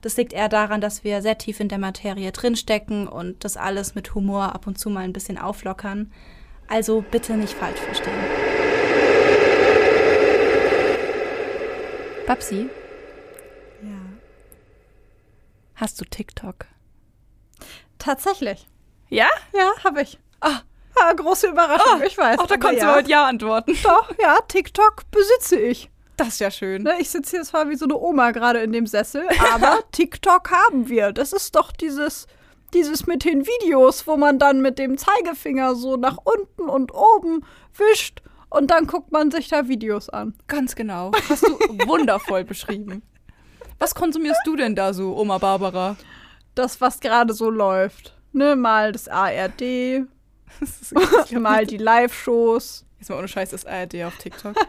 Das liegt eher daran, dass wir sehr tief in der Materie drinstecken und das alles mit Humor ab und zu mal ein bisschen auflockern. Also bitte nicht falsch verstehen. Babsi? Ja. Hast du TikTok? Tatsächlich. Ja? Ja, habe ich. Ah. ah, große Überraschung, Oh, ich weiß. Ach, da kannst ja. du mit Ja antworten. Doch, ja, TikTok besitze ich. Das ist ja schön. Ne, ich sitze hier zwar wie so eine Oma gerade in dem Sessel, aber TikTok haben wir. Das ist doch dieses, dieses mit den Videos, wo man dann mit dem Zeigefinger so nach unten und oben wischt und dann guckt man sich da Videos an. Ganz genau. Hast du wundervoll beschrieben. Was konsumierst du denn da so, Oma Barbara? Das, was gerade so läuft. Ne, mal das ARD, mal die Live-Shows. Jetzt mal ohne Scheiß ist ARD auf TikTok.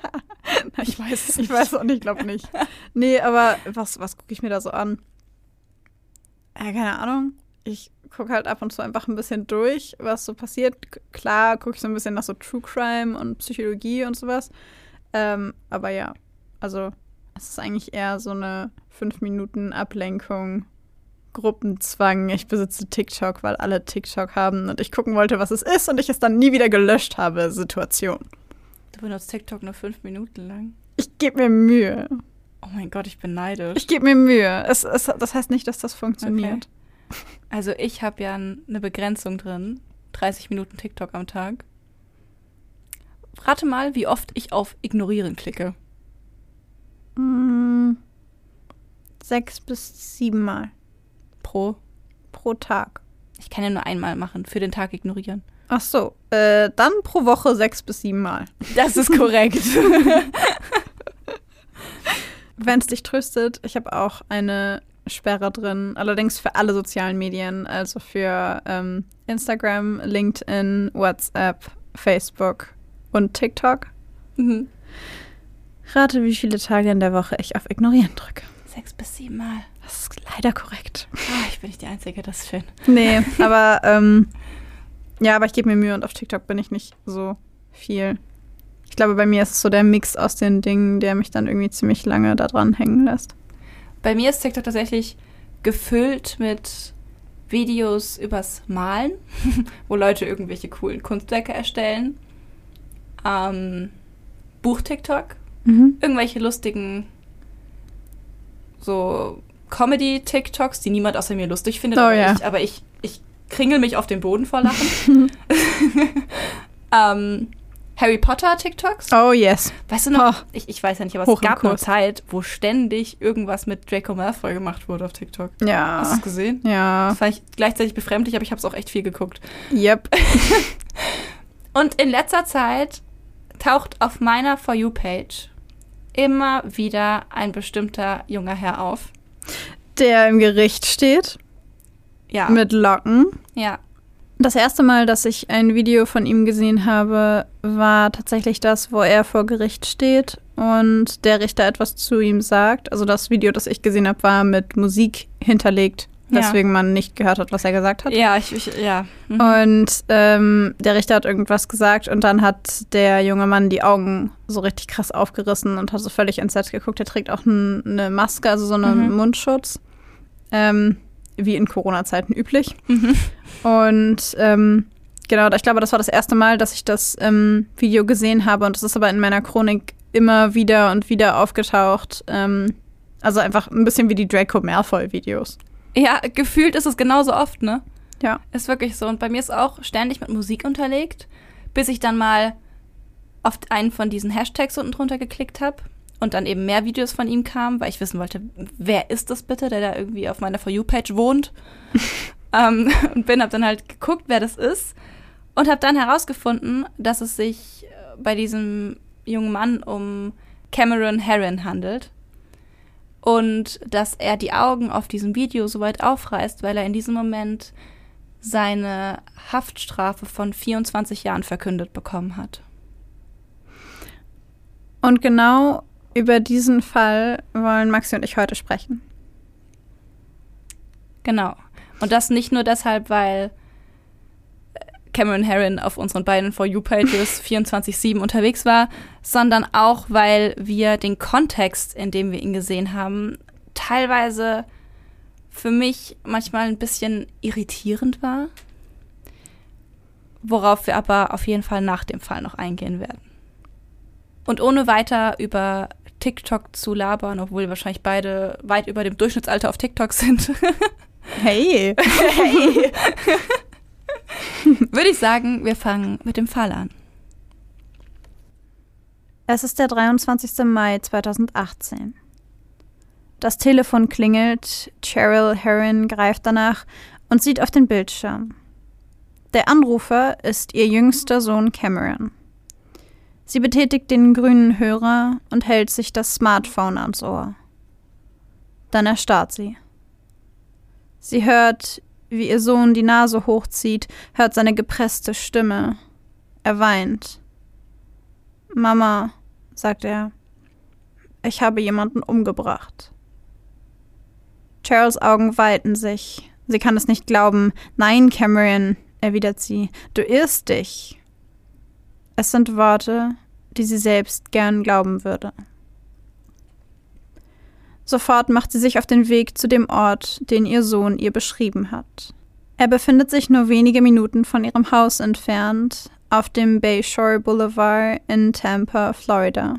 Ich weiß es Ich weiß auch nicht, glaube nicht. Nee, aber was, was gucke ich mir da so an? Ja, keine Ahnung. Ich gucke halt ab und zu einfach ein bisschen durch, was so passiert. Klar gucke ich so ein bisschen nach so True Crime und Psychologie und sowas. Ähm, aber ja, also es ist eigentlich eher so eine 5 Minuten Ablenkung, Gruppenzwang. Ich besitze TikTok, weil alle TikTok haben und ich gucken wollte, was es ist und ich es dann nie wieder gelöscht habe, Situation. Du benutzt TikTok nur fünf Minuten lang. Ich gebe mir Mühe. Oh mein Gott, ich bin neidisch. Ich gebe mir Mühe. Es, es, das heißt nicht, dass das funktioniert. Also ich habe ja eine Begrenzung drin. 30 Minuten TikTok am Tag. Rate mal, wie oft ich auf Ignorieren klicke. Mm, sechs bis sieben Mal Pro. pro Tag. Ich kann ja nur einmal machen. Für den Tag ignorieren. Ach so, äh, dann pro Woche sechs bis sieben Mal. Das ist korrekt. Wenn es dich tröstet, ich habe auch eine Sperre drin, allerdings für alle sozialen Medien, also für ähm, Instagram, LinkedIn, WhatsApp, Facebook und TikTok. Mhm. Rate, wie viele Tage in der Woche ich auf Ignorieren drücke. Sechs bis sieben Mal. Das ist leider korrekt. Ah, ich bin nicht die Einzige, das ist schön. Nee, aber ähm, ja, aber ich gebe mir Mühe und auf TikTok bin ich nicht so viel. Ich glaube, bei mir ist es so der Mix aus den Dingen, der mich dann irgendwie ziemlich lange da dran hängen lässt. Bei mir ist TikTok tatsächlich gefüllt mit Videos übers Malen, wo Leute irgendwelche coolen Kunstwerke erstellen. Ähm, Buch-TikTok, irgendwelche lustigen so Comedy-TikToks, die niemand außer mir lustig findet, Oh aber, ja. ich, aber ich, ich kringel mich auf den Boden vor Lachen. ähm, Harry Potter-TikToks. Oh yes. Weißt du noch, Oh. ich, ich weiß ja nicht, aber Hoch es gab eine. Zeit, wo ständig irgendwas mit Draco Malfoy gemacht wurde auf TikTok. Ja. Hast du es gesehen? Ja. Das fand ich gleichzeitig befremdlich, aber ich habe es auch echt viel geguckt. Yep. Und in letzter Zeit taucht auf meiner For You-Page immer wieder ein bestimmter junger Herr auf. Der im Gericht steht Ja. mit Locken. ja. Das erste Mal, dass ich ein Video von ihm gesehen habe, war tatsächlich das, wo er vor Gericht steht und der Richter etwas zu ihm sagt. Also das Video, das ich gesehen habe, war mit Musik hinterlegt, Ja. weswegen man nicht gehört hat, was er gesagt hat. Ja, ich, ich ja. Mhm. Und ähm, der Richter hat irgendwas gesagt und dann hat der junge Mann die Augen so richtig krass aufgerissen und hat so völlig entsetzt geguckt. Er trägt auch eine Maske, also so einen Mhm. Mundschutz, ähm, wie in Corona-Zeiten üblich. Mhm. Und ähm, genau, ich glaube, das war das erste Mal, dass ich das ähm, Video gesehen habe und es ist aber in meiner Chronik immer wieder und wieder aufgetaucht. Ähm, also einfach ein bisschen wie die Draco Malfoy-Videos. Ja, gefühlt ist es genauso oft, ne? Ja. Ist wirklich so. Und bei mir ist auch ständig mit Musik unterlegt, bis ich dann mal auf einen von diesen Hashtags unten drunter geklickt habe und dann eben mehr Videos von ihm kamen, weil ich wissen wollte, wer ist das bitte, der da irgendwie auf meiner For You-Page wohnt. ähm, und bin, hab dann halt geguckt, wer das ist und habe dann herausgefunden, dass es sich äh, bei diesem jungen Mann um Cameron Herron handelt und dass er die Augen auf diesem Video so weit aufreißt, weil er in diesem Moment seine Haftstrafe von 24 Jahren verkündet bekommen hat. Und genau über diesen Fall wollen Maxi und ich heute sprechen. Genau. Und das nicht nur deshalb, weil Cameron Herron auf unseren beiden For You-Pages 24-7 unterwegs war, sondern auch, weil wir den Kontext, in dem wir ihn gesehen haben, teilweise für mich manchmal ein bisschen irritierend war, worauf wir aber auf jeden Fall nach dem Fall noch eingehen werden. Und ohne weiter über TikTok zu labern, obwohl wir wahrscheinlich beide weit über dem Durchschnittsalter auf TikTok sind. hey! hey! Würde ich sagen, wir fangen mit dem Fall an. Es ist der 23. Mai 2018. Das Telefon klingelt, Cheryl Herron greift danach und sieht auf den Bildschirm. Der Anrufer ist ihr jüngster Sohn Cameron. Sie betätigt den grünen Hörer und hält sich das Smartphone ans Ohr. Dann erstarrt sie. Sie hört, wie ihr Sohn die Nase hochzieht, hört seine gepresste Stimme. Er weint. Mama, sagt er, ich habe jemanden umgebracht. Cheryls Augen weiten sich. Sie kann es nicht glauben. Nein, Cameron, erwidert sie, du irrst dich. Es sind Worte, die sie selbst gern glauben würde. Sofort macht sie sich auf den Weg zu dem Ort, den ihr Sohn ihr beschrieben hat. Er befindet sich nur wenige Minuten von ihrem Haus entfernt, auf dem Bayshore Boulevard in Tampa, Florida.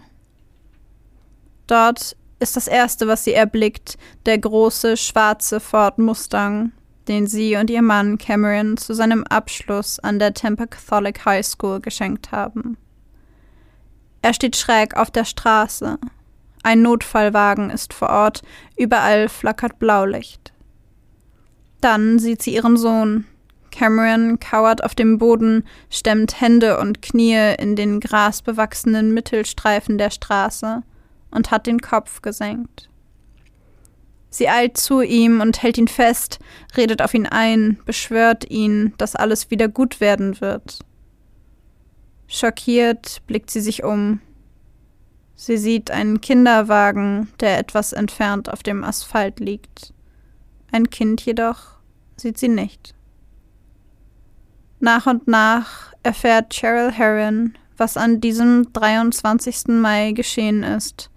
Dort ist das erste, was sie erblickt, der große schwarze Ford Mustang, den sie und ihr Mann Cameron zu seinem Abschluss an der Tampa Catholic High School geschenkt haben. Er steht schräg auf der Straße, ein Notfallwagen ist vor Ort, überall flackert Blaulicht. Dann sieht sie ihren Sohn. Cameron kauert auf dem Boden, stemmt Hände und Knie in den grasbewachsenen Mittelstreifen der Straße und hat den Kopf gesenkt. Sie eilt zu ihm und hält ihn fest, redet auf ihn ein, beschwört ihn, dass alles wieder gut werden wird. Schockiert blickt sie sich um. Sie sieht einen Kinderwagen, der etwas entfernt auf dem Asphalt liegt. Ein Kind jedoch sieht sie nicht. Nach und nach erfährt Cheryl Herron, was an diesem 23. Mai geschehen ist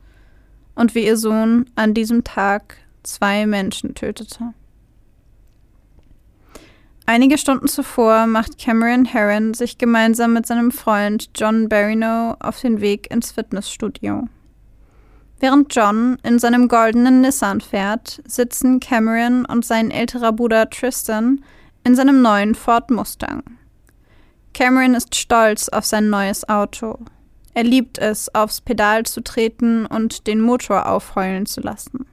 und wie ihr Sohn an diesem Tag zwei Menschen tötete. Einige Stunden zuvor macht Cameron Herron sich gemeinsam mit seinem Freund John Barrino auf den Weg ins Fitnessstudio. Während John in seinem goldenen Nissan fährt, sitzen Cameron und sein älterer Bruder Tristan in seinem neuen Ford Mustang. Cameron ist stolz auf sein neues Auto. Er liebt es, aufs Pedal zu treten und den Motor aufheulen zu lassen.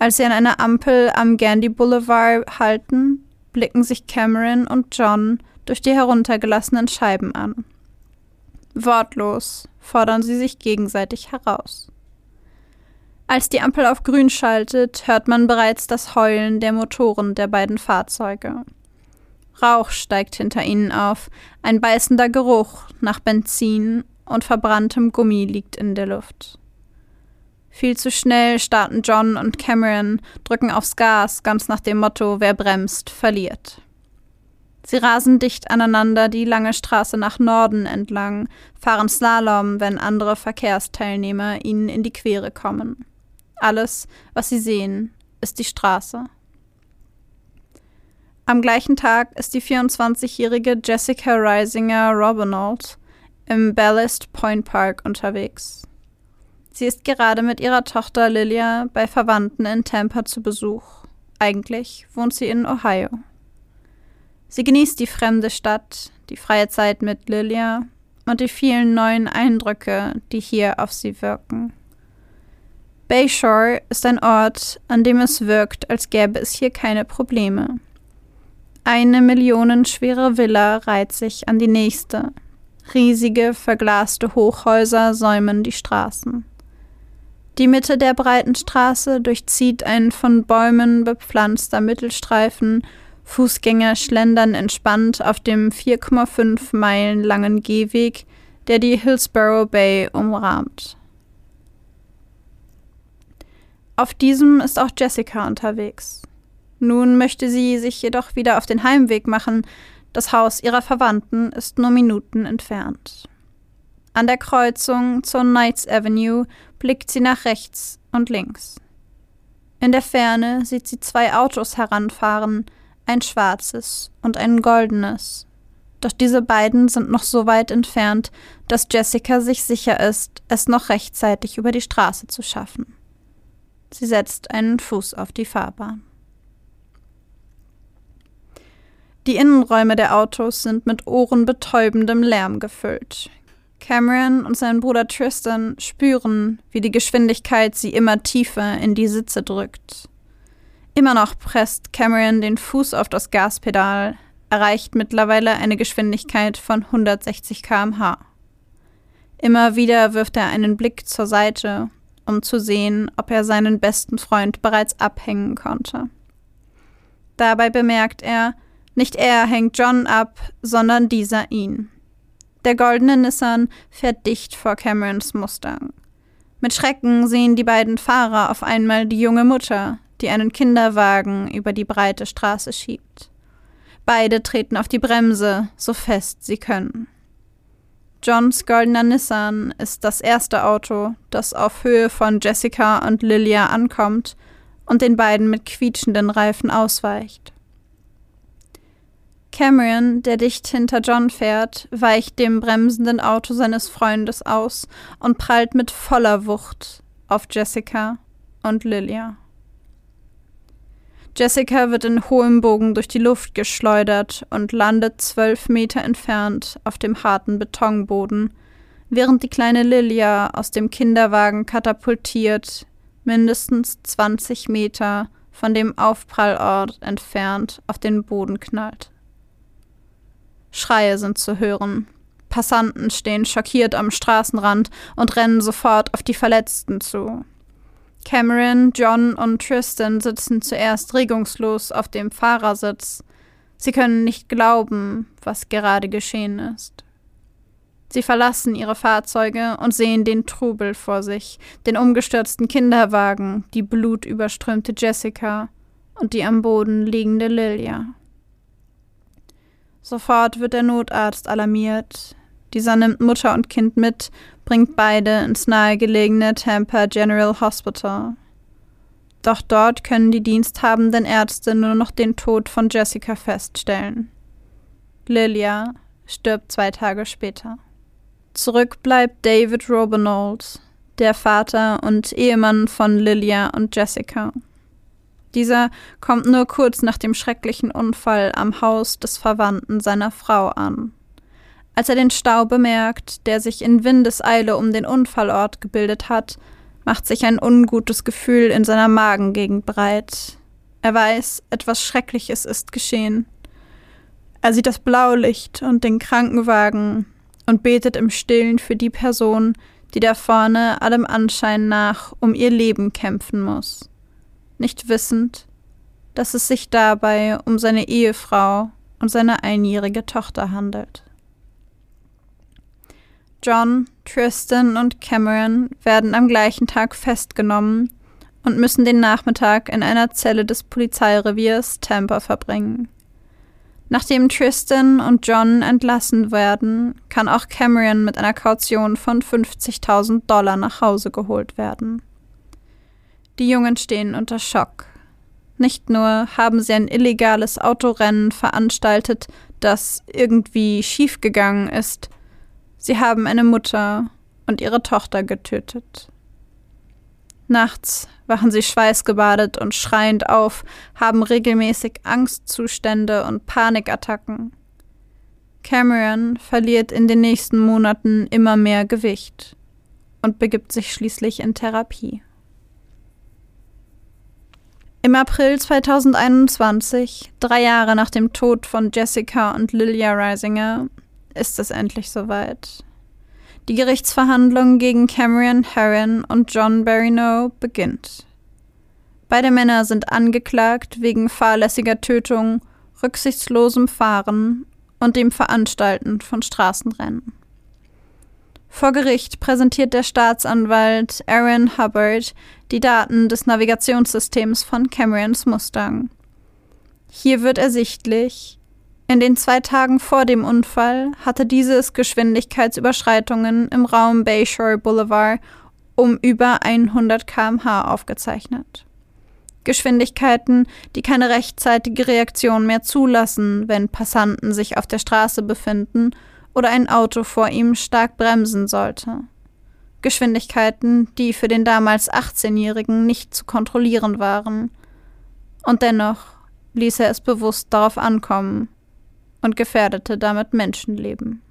Als sie an einer Ampel am Gandy Boulevard halten, blicken sich Cameron und John durch die heruntergelassenen Scheiben an. Wortlos fordern sie sich gegenseitig heraus. Als die Ampel auf grün schaltet, hört man bereits das Heulen der Motoren der beiden Fahrzeuge. Rauch steigt hinter ihnen auf, ein beißender Geruch nach Benzin und verbranntem Gummi liegt in der Luft. Viel zu schnell starten John und Cameron, drücken aufs Gas, ganz nach dem Motto, wer bremst, verliert. Sie rasen dicht aneinander die lange Straße nach Norden entlang, fahren Slalom, wenn andere Verkehrsteilnehmer ihnen in die Quere kommen. Alles, was sie sehen, ist die Straße. Am gleichen Tag ist die 24-jährige Jessica Reisinger Robinold im Ballast Point Park unterwegs. Sie ist gerade mit ihrer Tochter Lilia bei Verwandten in Tampa zu Besuch. Eigentlich wohnt sie in Ohio. Sie genießt die fremde Stadt, die freie Zeit mit Lilia und die vielen neuen Eindrücke, die hier auf sie wirken. Bayshore ist ein Ort, an dem es wirkt, als gäbe es hier keine Probleme. Eine millionenschwere Villa reiht sich an die nächste. Riesige, verglaste Hochhäuser säumen die Straßen. Die Mitte der breiten Straße durchzieht ein von Bäumen bepflanzter Mittelstreifen, Fußgänger schlendern entspannt auf dem 4,5 Meilen langen Gehweg, der die Hillsborough Bay umrahmt. Auf diesem ist auch Jessica unterwegs. Nun möchte sie sich jedoch wieder auf den Heimweg machen. Das Haus ihrer Verwandten ist nur Minuten entfernt. An der Kreuzung zur Knights Avenue blickt sie nach rechts und links. In der Ferne sieht sie zwei Autos heranfahren, ein schwarzes und ein goldenes. Doch diese beiden sind noch so weit entfernt, dass Jessica sich sicher ist, es noch rechtzeitig über die Straße zu schaffen. Sie setzt einen Fuß auf die Fahrbahn. Die Innenräume der Autos sind mit ohrenbetäubendem Lärm gefüllt. Cameron und sein Bruder Tristan spüren, wie die Geschwindigkeit sie immer tiefer in die Sitze drückt. Immer noch presst Cameron den Fuß auf das Gaspedal, erreicht mittlerweile eine Geschwindigkeit von 160 km/h. Immer wieder wirft er einen Blick zur Seite um zu sehen, ob er seinen besten Freund bereits abhängen konnte. Dabei bemerkt er, nicht er hängt John ab, sondern dieser ihn. Der goldene Nissan fährt dicht vor Camerons Mustang. Mit Schrecken sehen die beiden Fahrer auf einmal die junge Mutter, die einen Kinderwagen über die breite Straße schiebt. Beide treten auf die Bremse, so fest sie können. Johns goldener Nissan ist das erste Auto, das auf Höhe von Jessica und Lilia ankommt und den beiden mit quietschenden Reifen ausweicht. Cameron, der dicht hinter John fährt, weicht dem bremsenden Auto seines Freundes aus und prallt mit voller Wucht auf Jessica und Lilia. Jessica wird in hohem Bogen durch die Luft geschleudert und landet zwölf Meter entfernt auf dem harten Betonboden, während die kleine Lilia aus dem Kinderwagen katapultiert, mindestens 20 Meter von dem Aufprallort entfernt auf den Boden knallt. Schreie sind zu hören. Passanten stehen schockiert am Straßenrand und rennen sofort auf die Verletzten zu. Cameron, John und Tristan sitzen zuerst regungslos auf dem Fahrersitz. Sie können nicht glauben, was gerade geschehen ist. Sie verlassen ihre Fahrzeuge und sehen den Trubel vor sich, den umgestürzten Kinderwagen, die blutüberströmte Jessica und die am Boden liegende Lilia. Sofort wird der Notarzt alarmiert. Dieser nimmt Mutter und Kind mit, bringt beide ins nahegelegene Tampa General Hospital. Doch dort können die diensthabenden Ärzte nur noch den Tod von Jessica feststellen. Lilia stirbt zwei Tage später. Zurück bleibt David Robinold, der Vater und Ehemann von Lilia und Jessica. Dieser kommt nur kurz nach dem schrecklichen Unfall am Haus des Verwandten seiner Frau an. Als er den Stau bemerkt, der sich in Windeseile um den Unfallort gebildet hat, macht sich ein ungutes Gefühl in seiner Magengegend breit. Er weiß, etwas Schreckliches ist geschehen. Er sieht das Blaulicht und den Krankenwagen und betet im Stillen für die Person, die da vorne allem Anschein nach um ihr Leben kämpfen muss, nicht wissend, dass es sich dabei um seine Ehefrau und seine einjährige Tochter handelt. John, Tristan und Cameron werden am gleichen Tag festgenommen und müssen den Nachmittag in einer Zelle des Polizeireviers Tampa verbringen. Nachdem Tristan und John entlassen werden, kann auch Cameron mit einer Kaution von 50.000 Dollar nach Hause geholt werden. Die Jungen stehen unter Schock. Nicht nur haben sie ein illegales Autorennen veranstaltet, das irgendwie schiefgegangen ist, Sie haben eine Mutter und ihre Tochter getötet. Nachts wachen sie schweißgebadet und schreiend auf, haben regelmäßig Angstzustände und Panikattacken. Cameron verliert in den nächsten Monaten immer mehr Gewicht und begibt sich schließlich in Therapie. Im April 2021, drei Jahre nach dem Tod von Jessica und Lilia Reisinger, ist es endlich soweit. Die Gerichtsverhandlung gegen Cameron Herron und John Barrino beginnt. Beide Männer sind angeklagt wegen fahrlässiger Tötung, rücksichtslosem Fahren und dem Veranstalten von Straßenrennen. Vor Gericht präsentiert der Staatsanwalt Aaron Hubbard die Daten des Navigationssystems von Camerons Mustang. Hier wird ersichtlich, in den zwei Tagen vor dem Unfall hatte dieses Geschwindigkeitsüberschreitungen im Raum Bayshore Boulevard um über 100 km/h aufgezeichnet. Geschwindigkeiten, die keine rechtzeitige Reaktion mehr zulassen, wenn Passanten sich auf der Straße befinden oder ein Auto vor ihm stark bremsen sollte. Geschwindigkeiten, die für den damals 18-Jährigen nicht zu kontrollieren waren. Und dennoch ließ er es bewusst darauf ankommen und gefährdete damit Menschenleben.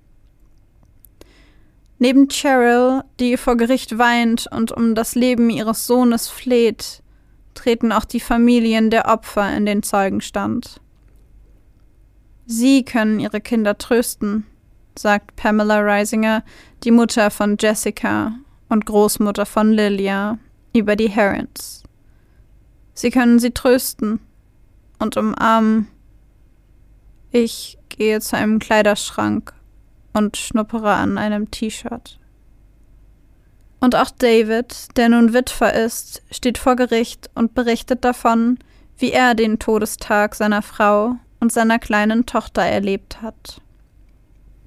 Neben Cheryl, die vor Gericht weint und um das Leben ihres Sohnes fleht, treten auch die Familien der Opfer in den Zeugenstand. Sie können ihre Kinder trösten, sagt Pamela Reisinger, die Mutter von Jessica und Großmutter von Lilia, über die Herons. Sie können sie trösten und umarmen. Ich gehe zu einem Kleiderschrank und schnuppere an einem T-Shirt. Und auch David, der nun Witwer ist, steht vor Gericht und berichtet davon, wie er den Todestag seiner Frau und seiner kleinen Tochter erlebt hat.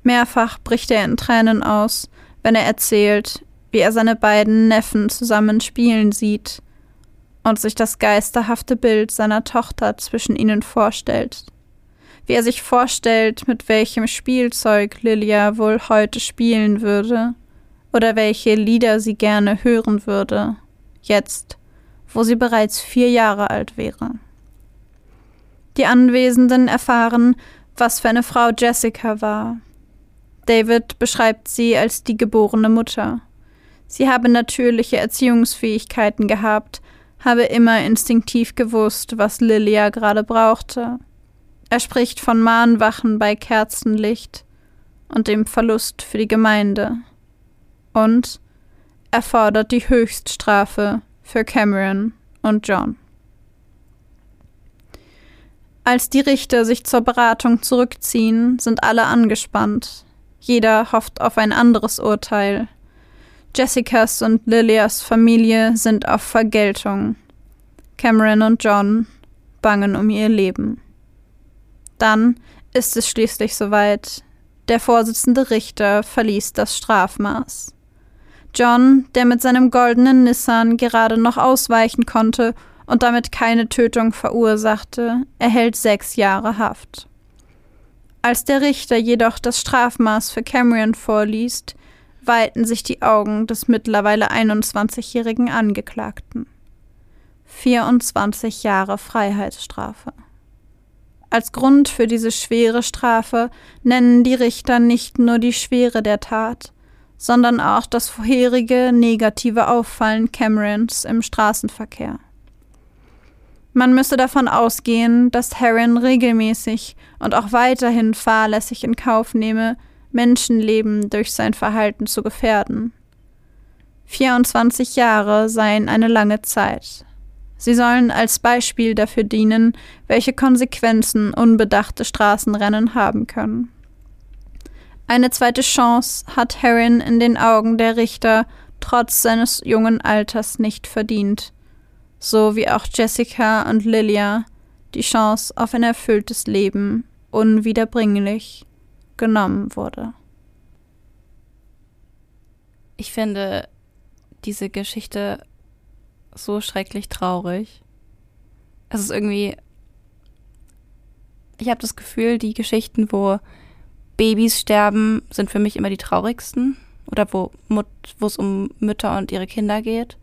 Mehrfach bricht er in Tränen aus, wenn er erzählt, wie er seine beiden Neffen zusammen spielen sieht und sich das geisterhafte Bild seiner Tochter zwischen ihnen vorstellt. Wie er sich vorstellt, mit welchem Spielzeug Lilia wohl heute spielen würde oder welche Lieder sie gerne hören würde, jetzt, wo sie bereits vier Jahre alt wäre. Die Anwesenden erfahren, was für eine Frau Jessica war David beschreibt sie als die geborene Mutter. Sie habe natürliche Erziehungsfähigkeiten gehabt, habe immer instinktiv gewusst, was Lilia gerade brauchte. Er spricht von Mahnwachen bei Kerzenlicht und dem Verlust für die Gemeinde. Und er fordert die Höchststrafe für Cameron und John. Als die Richter sich zur Beratung zurückziehen, sind alle angespannt. Jeder hofft auf ein anderes Urteil. Jessicas und Lilias Familie sind auf Vergeltung. Cameron und John bangen um ihr Leben. Dann ist es schließlich soweit. Der Vorsitzende Richter verließ das Strafmaß. John, der mit seinem goldenen Nissan gerade noch ausweichen konnte und damit keine Tötung verursachte, erhält sechs Jahre Haft. Als der Richter jedoch das Strafmaß für Cameron vorliest, weiten sich die Augen des mittlerweile 21-jährigen Angeklagten. 24 Jahre Freiheitsstrafe. Als Grund für diese schwere Strafe nennen die Richter nicht nur die Schwere der Tat, sondern auch das vorherige negative Auffallen Camerons im Straßenverkehr. Man müsse davon ausgehen, dass Heron regelmäßig und auch weiterhin fahrlässig in Kauf nehme, Menschenleben durch sein Verhalten zu gefährden. 24 Jahre seien eine lange Zeit. Sie sollen als Beispiel dafür dienen, welche Konsequenzen unbedachte Straßenrennen haben können. Eine zweite Chance hat Heron in den Augen der Richter trotz seines jungen Alters nicht verdient so wie auch Jessica und Lilia die Chance auf ein erfülltes Leben unwiederbringlich genommen wurde. Ich finde diese Geschichte so schrecklich traurig. Es ist irgendwie. Ich habe das Gefühl, die Geschichten, wo Babys sterben, sind für mich immer die traurigsten. Oder wo es um Mütter und ihre Kinder geht.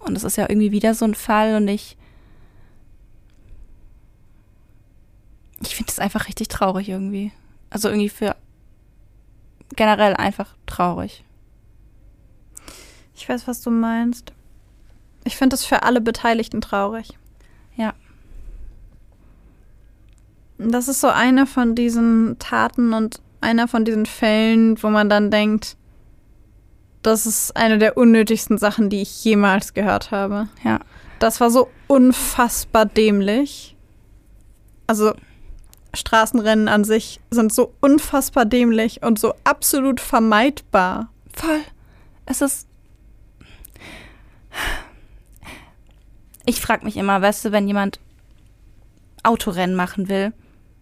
Und das ist ja irgendwie wieder so ein Fall und ich. Ich finde das einfach richtig traurig irgendwie. Also irgendwie für generell einfach traurig. Ich weiß, was du meinst. Ich finde das für alle Beteiligten traurig. Ja. Das ist so eine von diesen Taten und einer von diesen Fällen, wo man dann denkt, das ist eine der unnötigsten Sachen, die ich jemals gehört habe. Ja. Das war so unfassbar dämlich. Also Straßenrennen an sich sind so unfassbar dämlich und so absolut vermeidbar. Voll. Es ist. Ich frage mich immer, weißt du, wenn jemand Autorennen machen will,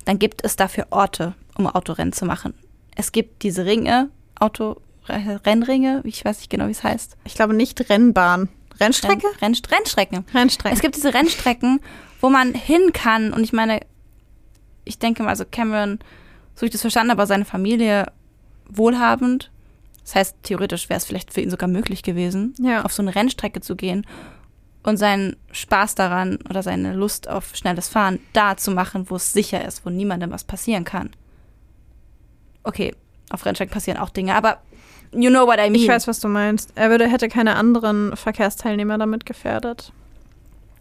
dann gibt es dafür Orte, um Autorennen zu machen. Es gibt diese Ringe, Auto, Rennringe, ich weiß nicht genau, wie es heißt. Ich glaube nicht Rennbahn. Rennstrecke? Renn, Renn, Rennstrecken. Rennstrecke. Es gibt diese Rennstrecken, wo man hin kann und ich meine, ich denke mal, also Cameron, so ich das verstanden habe, seine Familie wohlhabend. Das heißt, theoretisch wäre es vielleicht für ihn sogar möglich gewesen, Ja. auf so eine Rennstrecke zu gehen und seinen Spaß daran oder seine Lust auf schnelles Fahren da zu machen, wo es sicher ist, wo niemandem was passieren kann. Okay, auf Rennstrecken passieren auch Dinge, aber you know what I mean. Ich weiß, was du meinst. Er würde, hätte keine anderen Verkehrsteilnehmer damit gefährdet.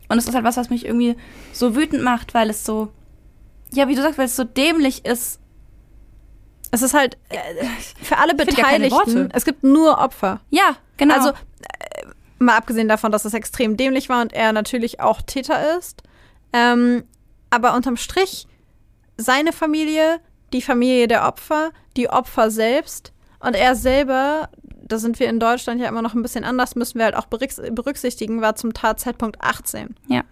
Und es ist halt was, was mich irgendwie so wütend macht, weil es so, ja, wie du sagst, weil es so dämlich ist. Es ist halt äh, für alle Beteiligten, es gibt nur Opfer. Ja, genau. Also, äh, mal abgesehen davon, dass es extrem dämlich war und er natürlich auch Täter ist. Ähm, aber unterm Strich, seine Familie, die Familie der Opfer, die Opfer selbst und er selber, da sind wir in Deutschland ja immer noch ein bisschen anders, müssen wir halt auch berücks- berücksichtigen, war zum Tatzeitpunkt 18. Ja.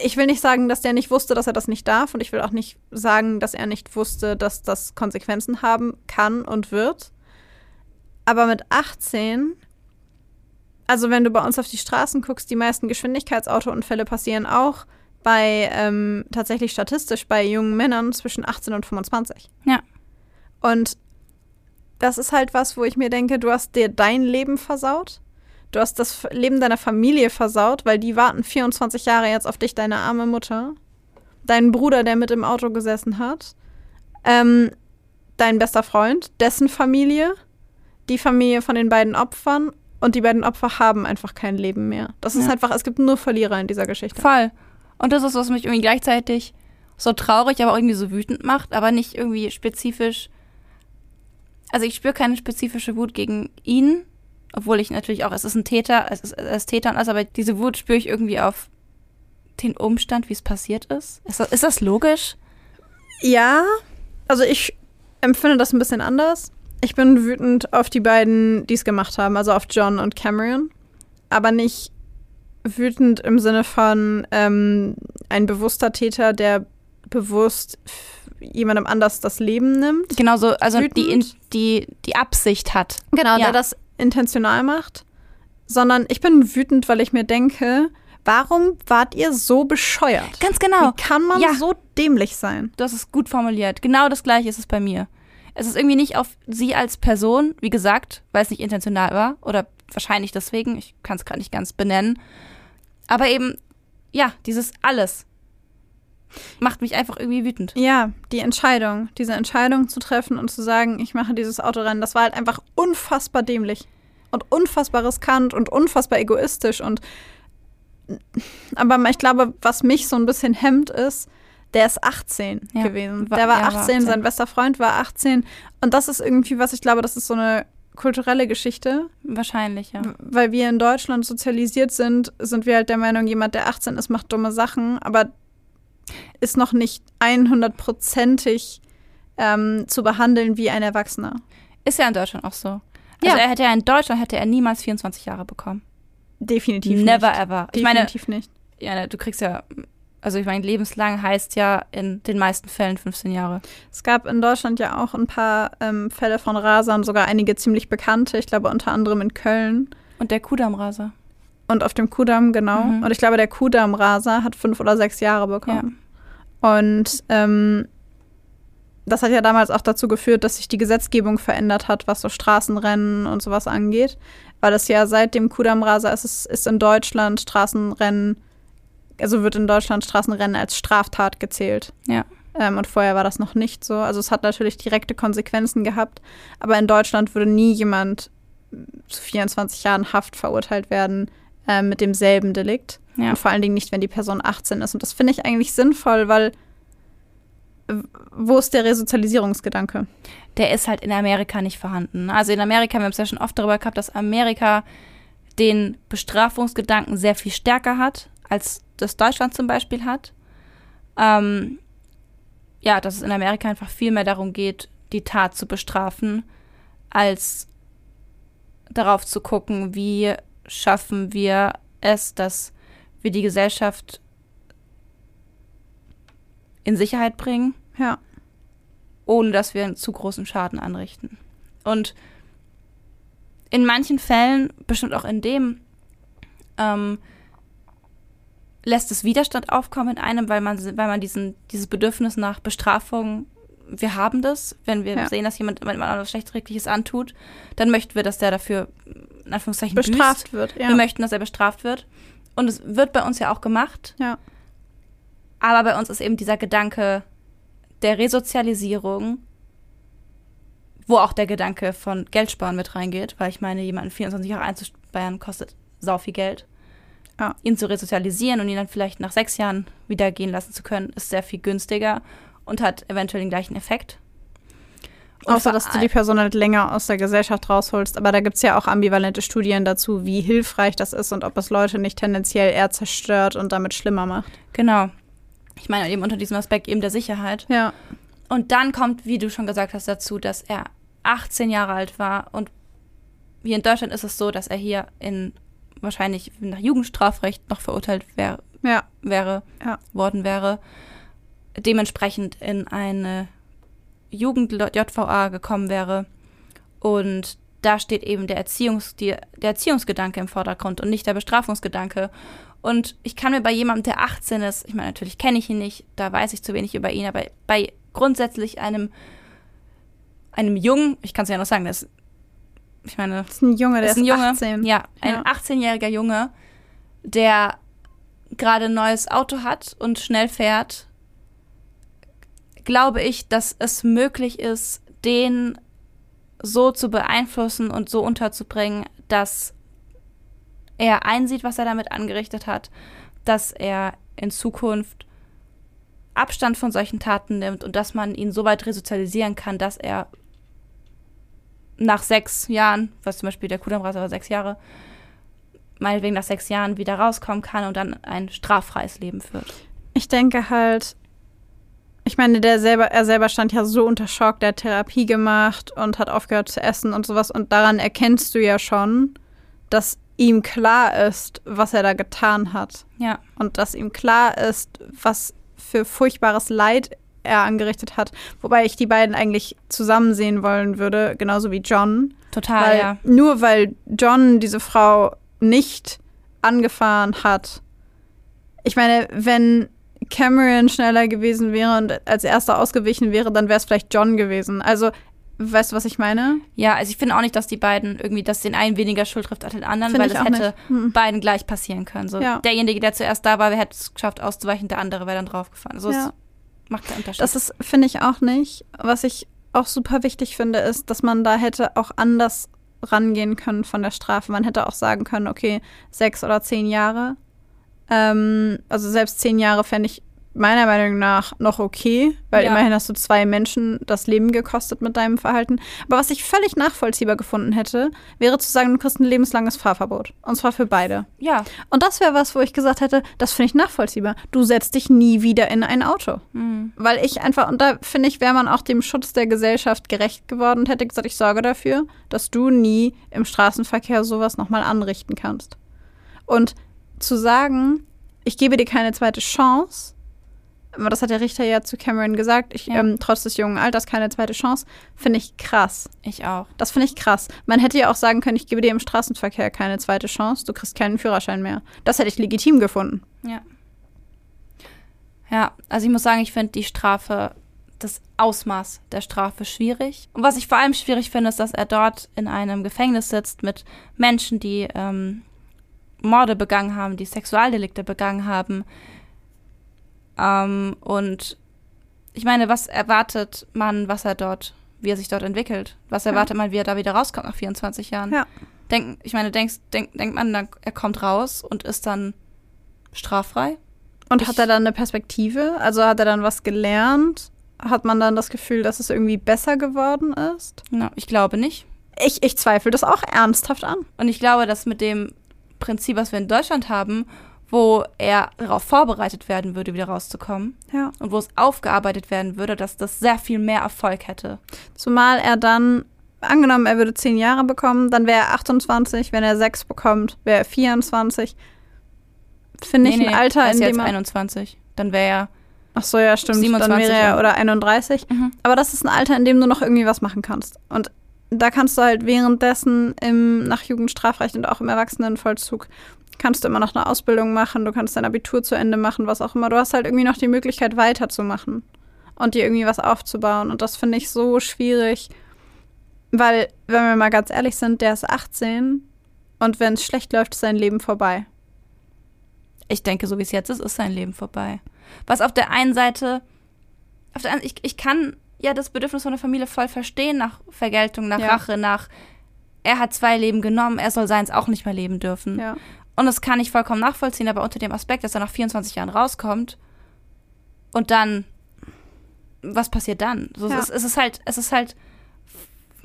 Ich will nicht sagen, dass der nicht wusste, dass er das nicht darf und ich will auch nicht sagen, dass er nicht wusste, dass das Konsequenzen haben kann und wird. Aber mit 18 also wenn du bei uns auf die Straßen guckst, die meisten Geschwindigkeitsautounfälle passieren auch bei ähm, tatsächlich statistisch bei jungen Männern zwischen 18 und 25. Ja. Und das ist halt was, wo ich mir denke, du hast dir dein Leben versaut. Du hast das Leben deiner Familie versaut, weil die warten 24 Jahre jetzt auf dich, deine arme Mutter. Deinen Bruder, der mit im Auto gesessen hat. Ähm, dein bester Freund, dessen Familie, die Familie von den beiden Opfern und die beiden Opfer haben einfach kein Leben mehr. Das ist Ja. einfach, es gibt nur Verlierer in dieser Geschichte. Voll. Und das ist, was mich irgendwie gleichzeitig so traurig, aber irgendwie so wütend macht, aber nicht irgendwie spezifisch. Also ich spüre keine spezifische Wut gegen ihn, obwohl ich natürlich auch, es ist ein Täter, es ist, er ist Täter und alles, aber diese Wut spüre ich irgendwie auf den Umstand, wie es passiert ist. Ist das, ist das logisch? Ja, also ich empfinde das ein bisschen anders. Ich bin wütend auf die beiden, die es gemacht haben, also auf John und Cameron. Aber nicht wütend im Sinne von ähm, ein bewusster Täter, der bewusst jemandem anders das Leben nimmt. Genauso, also die, in, Wütend? die, die Absicht hat. Genau, Ja. der das intentional macht. Sondern ich bin wütend, weil ich mir denke, warum wart ihr so bescheuert? Ganz genau. Wie kann man Ja. so dämlich sein? Du hast es gut formuliert. Genau das gleiche ist es bei mir. Es ist irgendwie nicht auf sie als Person, wie gesagt, weil es nicht intentional war oder wahrscheinlich deswegen, ich kann es gerade nicht ganz benennen. Aber eben, ja, dieses alles macht mich einfach irgendwie wütend. Ja, die Entscheidung, diese Entscheidung zu treffen und zu sagen, ich mache dieses Autorennen, das war halt einfach unfassbar dämlich und unfassbar riskant und unfassbar egoistisch und aber ich glaube, was mich so ein bisschen hemmt ist, der ist 18 Ja, gewesen. war- Der war ja, 18, war 18. sein bester Freund war 18 und das ist irgendwie was, ich glaube, das ist so eine kulturelle Geschichte, Wahrscheinlich, ja. weil wir in Deutschland sozialisiert sind, sind wir halt der Meinung, jemand, der 18 ist, macht dumme Sachen, aber ist noch nicht 100%ig ähm, zu behandeln wie ein Erwachsener. Ist ja in Deutschland auch so. Also Ja. er hätte ja in Deutschland hätte er niemals 24 Jahre bekommen. Definitiv Never nicht. ever. Ich meine, Definitiv nicht. ja, du kriegst ja, also ich meine, lebenslang heißt ja in den meisten Fällen 15 Jahre. Es gab in Deutschland ja auch ein paar ähm, Fälle von Rasern, sogar einige ziemlich bekannte, ich glaube unter anderem in Köln Und der Kudammraser. und auf dem Kudamm, genau. Mhm. Und ich glaube, der Kudamm-Raser hat fünf oder sechs Jahre bekommen. Und ähm, das hat ja damals auch dazu geführt, dass sich die Gesetzgebung verändert hat, was so Straßenrennen und sowas angeht. Weil es ja seit dem Kudam-Rasa ist, es ist in Deutschland Straßenrennen, also wird in Deutschland Straßenrennen als Straftat gezählt. Ja. Ähm, und vorher war das noch nicht so. Also es hat natürlich direkte Konsequenzen gehabt, aber in Deutschland würde nie jemand zu 24 Jahren Haft verurteilt werden äh, mit demselben Delikt. Ja. Vor allen Dingen nicht, wenn die Person 18 ist. Und das finde ich eigentlich sinnvoll, weil wo ist der Resozialisierungsgedanke? Der ist halt in Amerika nicht vorhanden. Also in Amerika, wir haben es ja schon oft darüber gehabt, dass Amerika den Bestrafungsgedanken sehr viel stärker hat, als das Deutschland zum Beispiel hat. Ähm, ja, dass es in Amerika einfach viel mehr darum geht, die Tat zu bestrafen, als darauf zu gucken, wie schaffen wir es, dass wir die Gesellschaft in Sicherheit bringen, Ja. ohne dass wir einen zu großen Schaden anrichten. Und in manchen Fällen, bestimmt auch in dem, ähm, lässt es Widerstand aufkommen in einem, weil man, weil man diesen, dieses Bedürfnis nach Bestrafung, wir haben das, wenn wir Ja. sehen, dass jemand jemand etwas Schlechträgliches antut, dann möchten wir, dass der dafür in Anführungszeichen Bestraft büßt. wird. Ja. Wir möchten, dass er bestraft wird. Und es wird bei uns ja auch gemacht. ja. Aber bei uns ist eben dieser Gedanke der Resozialisierung, wo auch der Gedanke von Geldsparen mit reingeht, weil ich meine, jemanden 24 Jahre einzusperren kostet sau viel Geld. Ja. Ihn zu resozialisieren und ihn dann vielleicht nach sechs Jahren wieder gehen lassen zu können, ist sehr viel günstiger und hat eventuell den gleichen Effekt. Außer, dass du die Person halt länger aus der Gesellschaft rausholst. Aber da gibt es ja auch ambivalente Studien dazu, wie hilfreich das ist und ob es Leute nicht tendenziell eher zerstört und damit schlimmer macht. Genau. Ich meine eben unter diesem Aspekt eben der Sicherheit. Ja. Und dann kommt, wie du schon gesagt hast, dazu, dass er 18 Jahre alt war. Und hier in Deutschland ist es so, dass er hier in wahrscheinlich nach Jugendstrafrecht noch verurteilt wär, Ja. wäre, Ja. worden wäre. Dementsprechend in eine Jugend-JVA gekommen wäre. Und da steht eben der, Erziehungs, die, der Erziehungsgedanke im Vordergrund und nicht der Bestrafungsgedanke. Und ich kann mir bei jemandem, der 18 ist, ich meine, natürlich kenne ich ihn nicht, da weiß ich zu wenig über ihn, aber bei grundsätzlich einem, einem Jungen, ich kann es ja noch sagen, das, ich meine, Das ist ein Junge, der ist ein Junge, 18. ja, ein Ja. 18-jähriger Junge, der gerade ein neues Auto hat und schnell fährt, glaube ich, dass es möglich ist, den so zu beeinflussen und so unterzubringen, dass er einsieht, was er damit angerichtet hat, dass er in Zukunft Abstand von solchen Taten nimmt und dass man ihn so weit resozialisieren kann, dass er nach sechs Jahren, was zum Beispiel der Kudamraser war sechs Jahre, meinetwegen nach sechs Jahren wieder rauskommen kann und dann ein straffreies Leben führt. Ich denke halt, ich meine, der selber, er selber stand ja so unter Schock, der hat Therapie gemacht und hat aufgehört zu essen und sowas. Und daran erkennst du ja schon, dass ihm klar ist, was er da getan hat. Ja, Und dass ihm klar ist, was für furchtbares Leid er angerichtet hat. Wobei ich die beiden eigentlich zusammen sehen wollen würde, genauso wie John. total, Weil, ja. Nur weil John diese Frau nicht angefahren hat. Ich meine, wenn Cameron schneller gewesen wäre und als erster ausgewichen wäre, dann wäre es vielleicht John gewesen. Also, weißt du, was ich meine? Ja, also ich finde auch nicht, dass die beiden irgendwie, dass den einen weniger Schuld trifft als den anderen, Finde weil es hätte. Hm. beiden gleich passieren können. So Ja. derjenige, der zuerst da war, hätte es geschafft auszuweichen, der andere wäre dann draufgefahren. Also Ja. es macht keinen Unterschied. Das ist, finde ich auch nicht. Was ich auch super wichtig finde, ist, dass man da hätte auch anders rangehen können von der Strafe. Man hätte auch sagen können, okay, sechs oder zehn Jahre. Ähm, also selbst zehn Jahre fände ich meiner Meinung nach noch okay, weil Ja. immerhin hast du zwei Menschen das Leben gekostet mit deinem Verhalten. Aber was ich völlig nachvollziehbar gefunden hätte, wäre zu sagen, du kriegst ein lebenslanges Fahrverbot. Und zwar für beide. ja, Und das wäre was, wo ich gesagt hätte, das finde ich nachvollziehbar. Du setzt dich nie wieder in ein Auto. mhm. Weil ich einfach, und da finde ich, wäre man auch dem Schutz der Gesellschaft gerecht geworden und hätte gesagt, ich sorge dafür, dass du nie im Straßenverkehr sowas nochmal anrichten kannst. Und zu sagen, ich gebe dir keine zweite Chance, aber das hat der Richter ja zu Cameron gesagt, ich, Ja. ähm, trotz des jungen Alters keine zweite Chance, finde ich krass. ich auch. Das finde ich krass. Man hätte ja auch sagen können, ich gebe dir im Straßenverkehr keine zweite Chance, du kriegst keinen Führerschein mehr. Das hätte ich legitim gefunden. Ja. Ja, also ich muss sagen, ich finde die Strafe das Ausmaß der Strafe schwierig. Und was ich vor allem schwierig finde, ist, dass er dort in einem Gefängnis sitzt mit Menschen, die ähm, Morde begangen haben, die Sexualdelikte begangen haben. Ähm, und ich meine, was erwartet man, was er dort, wie er sich dort entwickelt? Was erwartet ja. man, wie er da wieder rauskommt nach 24 Jahren? Ja. Denk, ich meine, denkst, denk, denkt man, er kommt raus und ist dann straffrei? Und ich, hat er dann eine Perspektive? Also hat er dann was gelernt? Hat man dann das Gefühl, dass es irgendwie besser geworden ist? Na, ich glaube nicht. Ich, ich zweifle das auch ernsthaft an. Und ich glaube, dass mit dem Prinzip, was wir in Deutschland haben, wo er darauf vorbereitet werden würde, wieder rauszukommen. Ja. Und wo es aufgearbeitet werden würde, dass das sehr viel mehr Erfolg hätte. Zumal er dann, angenommen, er würde zehn Jahre bekommen, dann wäre er 28, wenn er sechs bekommt, wäre er 24. Finde nee, ich ein nee, Alter, er in dem jetzt 21. Dann wäre er Ach so, ja, stimmt. 27 dann wäre er oder 31. Mhm. Aber das ist ein Alter, in dem du noch irgendwie was machen kannst. Und da kannst du halt währenddessen im nach Jugendstrafrecht und auch im Erwachsenenvollzug kannst du immer noch eine Ausbildung machen, du kannst dein Abitur zu Ende machen, was auch immer. Du hast halt irgendwie noch die Möglichkeit weiterzumachen und dir irgendwie was aufzubauen und das finde ich so schwierig, weil wenn wir mal ganz ehrlich sind, der ist 18 und wenn es schlecht läuft, ist sein Leben vorbei. Ich denke, so wie es jetzt ist, ist sein Leben vorbei. Was auf der einen Seite, auf der einen, ich, ich kann ja das Bedürfnis von der Familie voll verstehen nach Vergeltung, nach ja. Rache, nach er hat zwei Leben genommen, er soll seins auch nicht mehr leben dürfen. Ja. Und das kann ich vollkommen nachvollziehen, aber unter dem Aspekt, dass er nach 24 Jahren rauskommt und dann, was passiert dann? So, ja. es, es, ist halt, es ist halt,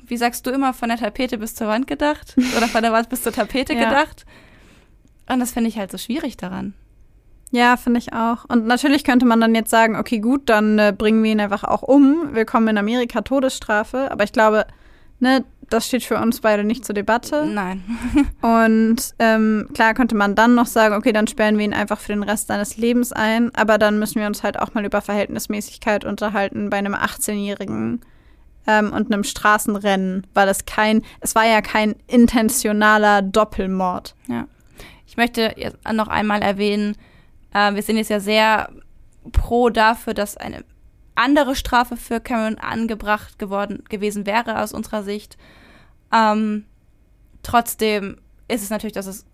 wie sagst du immer, von der Tapete bis zur Wand gedacht oder von der Wand bis zur Tapete gedacht. Und das finde ich halt so schwierig daran. Ja, finde ich auch. Und natürlich könnte man dann jetzt sagen, okay, gut, dann äh, bringen wir ihn einfach auch um. Willkommen in Amerika, Todesstrafe. Aber ich glaube, ne, das steht für uns beide nicht zur Debatte. Nein. und ähm, klar könnte man dann noch sagen, okay, dann sperren wir ihn einfach für den Rest seines Lebens ein. Aber dann müssen wir uns halt auch mal über Verhältnismäßigkeit unterhalten bei einem 18-Jährigen ähm, und einem Straßenrennen, weil es kein, es war ja kein intentionaler Doppelmord. Ja. Ich möchte jetzt noch einmal erwähnen, äh, wir sind jetzt ja sehr pro dafür, dass eine andere Strafe für Cameron angebracht geworden gewesen wäre aus unserer Sicht. Ähm, trotzdem ist es natürlich, dass es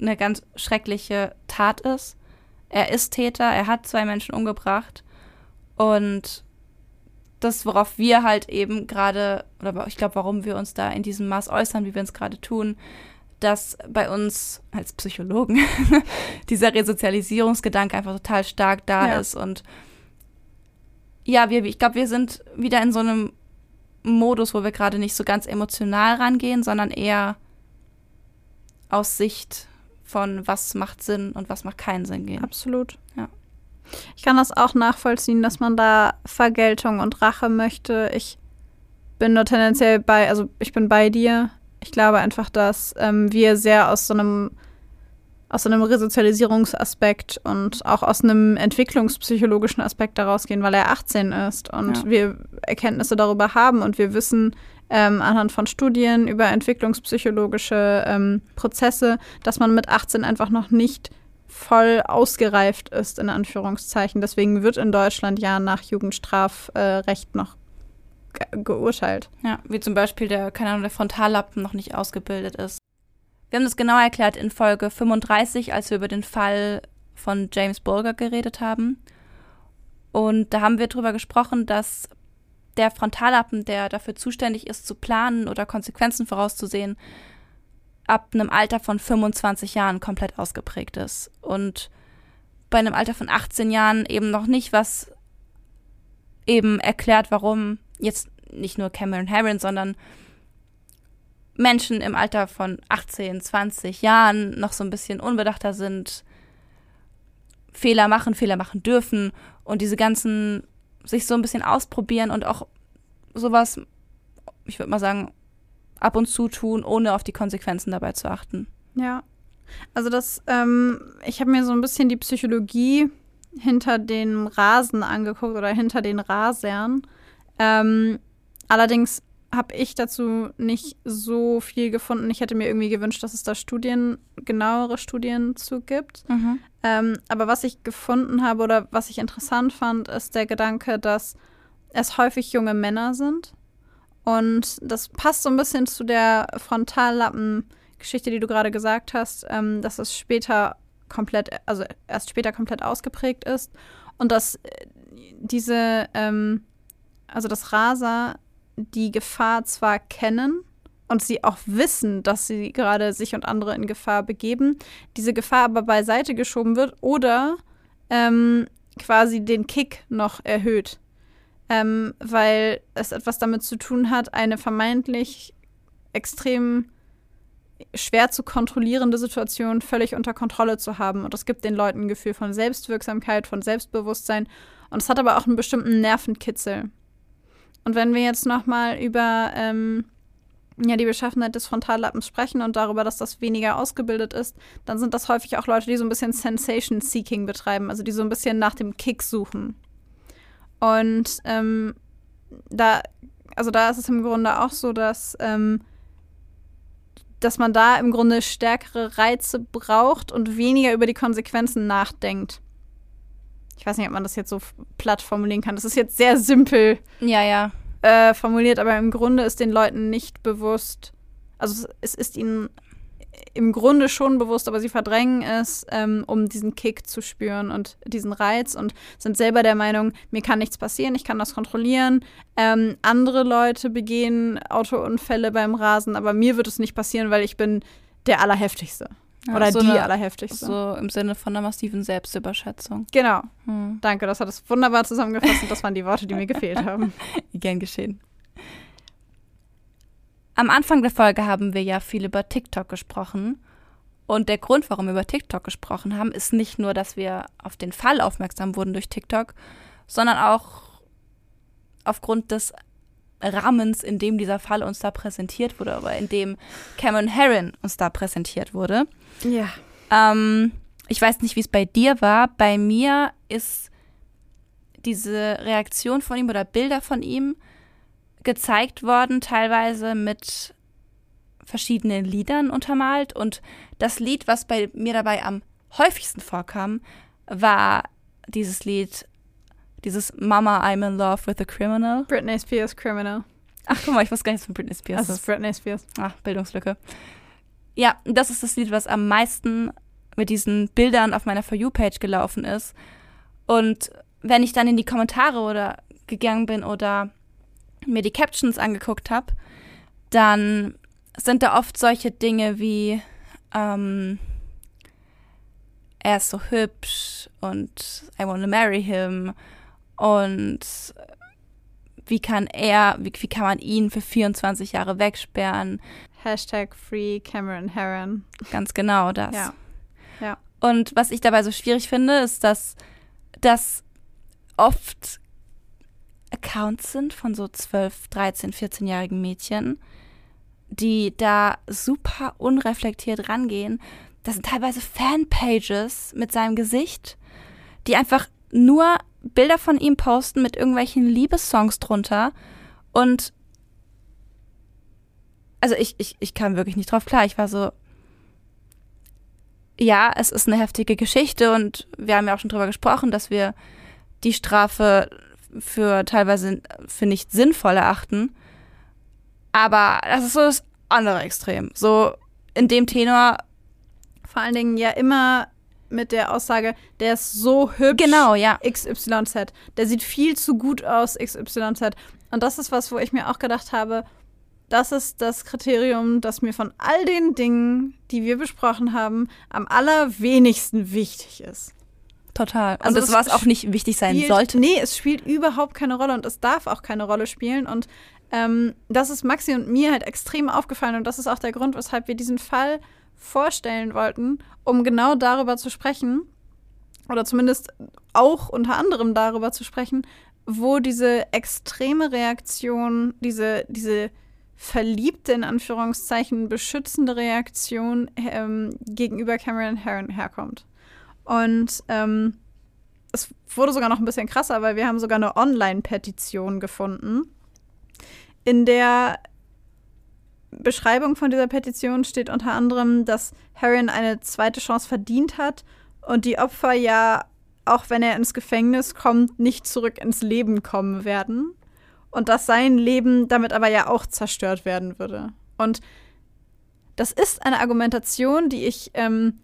eine ganz schreckliche Tat ist. Er ist Täter, er hat zwei Menschen umgebracht und das, worauf wir halt eben gerade, oder ich glaube, warum wir uns da in diesem Maß äußern, wie wir uns gerade tun, dass bei uns als Psychologen dieser Resozialisierungsgedanke einfach total stark da ja. ist. Und ja, wir, ich glaube, wir sind wieder in so einem Modus, wo wir gerade nicht so ganz emotional rangehen, sondern eher aus Sicht von was macht Sinn und was macht keinen Sinn gehen. Absolut. Ja. Ich kann das auch nachvollziehen, dass man da Vergeltung und Rache möchte. Ich bin nur tendenziell bei, also ich bin bei dir. Ich glaube einfach, dass ähm, wir sehr aus so einem aus einem Resozialisierungsaspekt und auch aus einem entwicklungspsychologischen Aspekt daraus gehen, weil er 18 ist und ja. wir Erkenntnisse darüber haben und wir wissen ähm, anhand von Studien über entwicklungspsychologische ähm, Prozesse, dass man mit 18 einfach noch nicht voll ausgereift ist, in Anführungszeichen. Deswegen wird in Deutschland ja nach Jugendstrafrecht noch geurteilt. Ja, wie zum Beispiel der, keine Ahnung, der Frontallappen noch nicht ausgebildet ist. Wir haben das genau erklärt in Folge 35, als wir über den Fall von James Bulger geredet haben. Und da haben wir darüber gesprochen, dass der Frontallappen, der dafür zuständig ist, zu planen oder Konsequenzen vorauszusehen, ab einem Alter von 25 Jahren komplett ausgeprägt ist. Und bei einem Alter von 18 Jahren eben noch nicht, was eben erklärt, warum jetzt nicht nur Cameron Herron, sondern Menschen im Alter von 18, 20 Jahren noch so ein bisschen unbedachter sind, Fehler machen, Fehler machen dürfen und diese ganzen sich so ein bisschen ausprobieren und auch sowas, ich würde mal sagen, ab und zu tun, ohne auf die Konsequenzen dabei zu achten. Ja. Also das, ähm, ich habe mir so ein bisschen die Psychologie hinter den Rasen angeguckt oder hinter den Rasern. Ähm, allerdings habe ich dazu nicht so viel gefunden. Ich hätte mir irgendwie gewünscht, dass es da Studien, genauere Studien zu gibt. Mhm. Ähm, aber was ich gefunden habe oder was ich interessant fand, ist der Gedanke, dass es häufig junge Männer sind. Und das passt so ein bisschen zu der Frontallappen-Geschichte, die du gerade gesagt hast, ähm, dass es später komplett, also erst später komplett ausgeprägt ist. Und dass äh, diese, ähm, also das Raser die Gefahr zwar kennen und sie auch wissen, dass sie gerade sich und andere in Gefahr begeben, diese Gefahr aber beiseite geschoben wird oder ähm, quasi den Kick noch erhöht. Ähm, weil es etwas damit zu tun hat, eine vermeintlich extrem schwer zu kontrollierende Situation völlig unter Kontrolle zu haben. Und das gibt den Leuten ein Gefühl von Selbstwirksamkeit, von Selbstbewusstsein. Und es hat aber auch einen bestimmten Nervenkitzel. Und wenn wir jetzt nochmal über ähm, ja, die Beschaffenheit des Frontallappens sprechen und darüber, dass das weniger ausgebildet ist, dann sind das häufig auch Leute, die so ein bisschen Sensation-Seeking betreiben, also die so ein bisschen nach dem Kick suchen. Und ähm, da, also da ist es im Grunde auch so, dass, ähm, dass man da im Grunde stärkere Reize braucht und weniger über die Konsequenzen nachdenkt. Ich weiß nicht, ob man das jetzt so platt formulieren kann. Das ist jetzt sehr simpel. Ja, ja. Äh, formuliert, aber im Grunde ist den Leuten nicht bewusst, also es ist ihnen im Grunde schon bewusst, aber sie verdrängen es, ähm, um diesen Kick zu spüren und diesen Reiz und sind selber der Meinung, mir kann nichts passieren, ich kann das kontrollieren. Ähm, andere Leute begehen Autounfälle beim Rasen, aber mir wird es nicht passieren, weil ich bin der Allerheftigste. Ja, Oder so die eine, Allerheftigste. So im Sinne von einer massiven Selbstüberschätzung. Genau. Hm. Danke, das hat es wunderbar zusammengefasst und das waren die Worte, die mir gefehlt haben. Gern geschehen. Am Anfang der Folge haben wir ja viel über TikTok gesprochen. Und der Grund, warum wir über TikTok gesprochen haben, ist nicht nur, dass wir auf den Fall aufmerksam wurden durch TikTok, sondern auch aufgrund des Rahmens, in dem dieser Fall uns da präsentiert wurde, aber in dem Cameron Herron uns da präsentiert wurde. Ja. Ähm, ich weiß nicht, wie es bei dir war. Bei mir ist diese Reaktion von ihm oder Bilder von ihm gezeigt worden, teilweise mit verschiedenen Liedern untermalt. Und das Lied, was bei mir dabei am häufigsten vorkam, war dieses Lied, dieses Mama, I'm in love with a criminal. Britney Spears Criminal. Ach, guck mal, ich wusste gar nichts von Britney Spears. Das ist Britney Spears. Ach, Bildungslücke. Ja, das ist das Lied, was am meisten mit diesen Bildern auf meiner For You-Page gelaufen ist. Und wenn ich dann in die Kommentare oder gegangen bin oder mir die Captions angeguckt habe, dann sind da oft solche Dinge wie ähm, er ist so hübsch und I want to marry him und wie kann er, wie, wie kann man ihn für 24 Jahre wegsperren? Hashtag Free Cameron Heron. Ganz genau das. Ja. ja. Und was ich dabei so schwierig finde, ist, dass das oft Accounts sind von so 12, 13, 14-jährigen Mädchen, die da super unreflektiert rangehen. Das sind teilweise Fanpages mit seinem Gesicht, die einfach nur Bilder von ihm posten mit irgendwelchen Liebessongs drunter und also ich, ich, ich kam wirklich nicht drauf klar. Ich war so, ja, es ist eine heftige Geschichte und wir haben ja auch schon drüber gesprochen, dass wir die Strafe für teilweise für nicht sinnvoll erachten. Aber das ist so das andere Extrem. So in dem Tenor. Vor allen Dingen ja immer mit der Aussage, der ist so hübsch. Genau, ja. XYZ. Der sieht viel zu gut aus, XYZ. Und das ist was, wo ich mir auch gedacht habe, das ist das Kriterium, das mir von all den Dingen, die wir besprochen haben, am allerwenigsten wichtig ist. Total. Und also das, was auch nicht wichtig sein spielt, sollte. Nee, es spielt überhaupt keine Rolle und es darf auch keine Rolle spielen. Und ähm, das ist Maxi und mir halt extrem aufgefallen. Und das ist auch der Grund, weshalb wir diesen Fall vorstellen wollten, um genau darüber zu sprechen. Oder zumindest auch unter anderem darüber zu sprechen, wo diese extreme Reaktion, diese, diese verliebte, in Anführungszeichen, beschützende Reaktion ähm, gegenüber Cameron Herron herkommt. Und ähm, es wurde sogar noch ein bisschen krasser, weil wir haben sogar eine Online-Petition gefunden, in der Beschreibung von dieser Petition steht unter anderem, dass Herron eine zweite Chance verdient hat und die Opfer ja, auch wenn er ins Gefängnis kommt, nicht zurück ins Leben kommen werden. und dass sein Leben damit aber ja auch zerstört werden würde. Und das ist eine Argumentation, die ich ähm,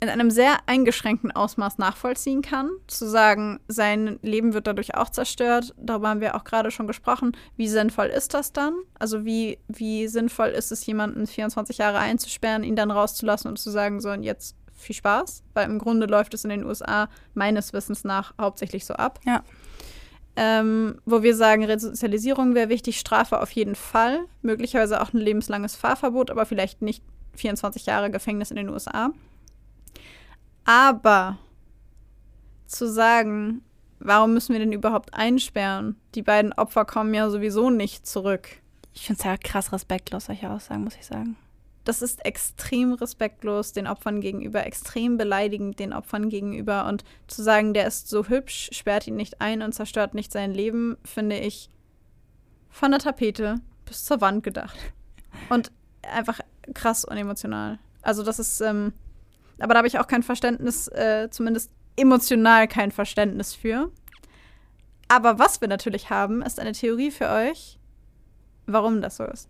in einem sehr eingeschränkten Ausmaß nachvollziehen kann. Zu sagen, sein Leben wird dadurch auch zerstört, darüber haben wir auch gerade schon gesprochen. Wie sinnvoll ist das dann? Also wie, wie sinnvoll ist es, jemanden 24 Jahre einzusperren, ihn dann rauszulassen und zu sagen, so und jetzt viel Spaß? Weil im Grunde läuft es in den USA meines Wissens nach hauptsächlich so ab. Ja. Ähm, wo wir sagen, Resozialisierung wäre wichtig, Strafe auf jeden Fall, möglicherweise auch ein lebenslanges Fahrverbot, aber vielleicht nicht 24 Jahre Gefängnis in den USA. Aber zu sagen, warum müssen wir denn überhaupt einsperren? Die beiden Opfer kommen ja sowieso nicht zurück. Ich finde es ja krass respektlos, solche Aussagen, muss ich sagen. Das ist extrem respektlos den Opfern gegenüber, extrem beleidigend den Opfern gegenüber. Und zu sagen, der ist so hübsch, sperrt ihn nicht ein und zerstört nicht sein Leben, finde ich von der Tapete bis zur Wand gedacht. Und einfach krass unemotional. Also das ist, ähm, aber da habe ich auch kein Verständnis, äh, zumindest emotional kein Verständnis für. Aber was wir natürlich haben, ist eine Theorie für euch, warum das so ist.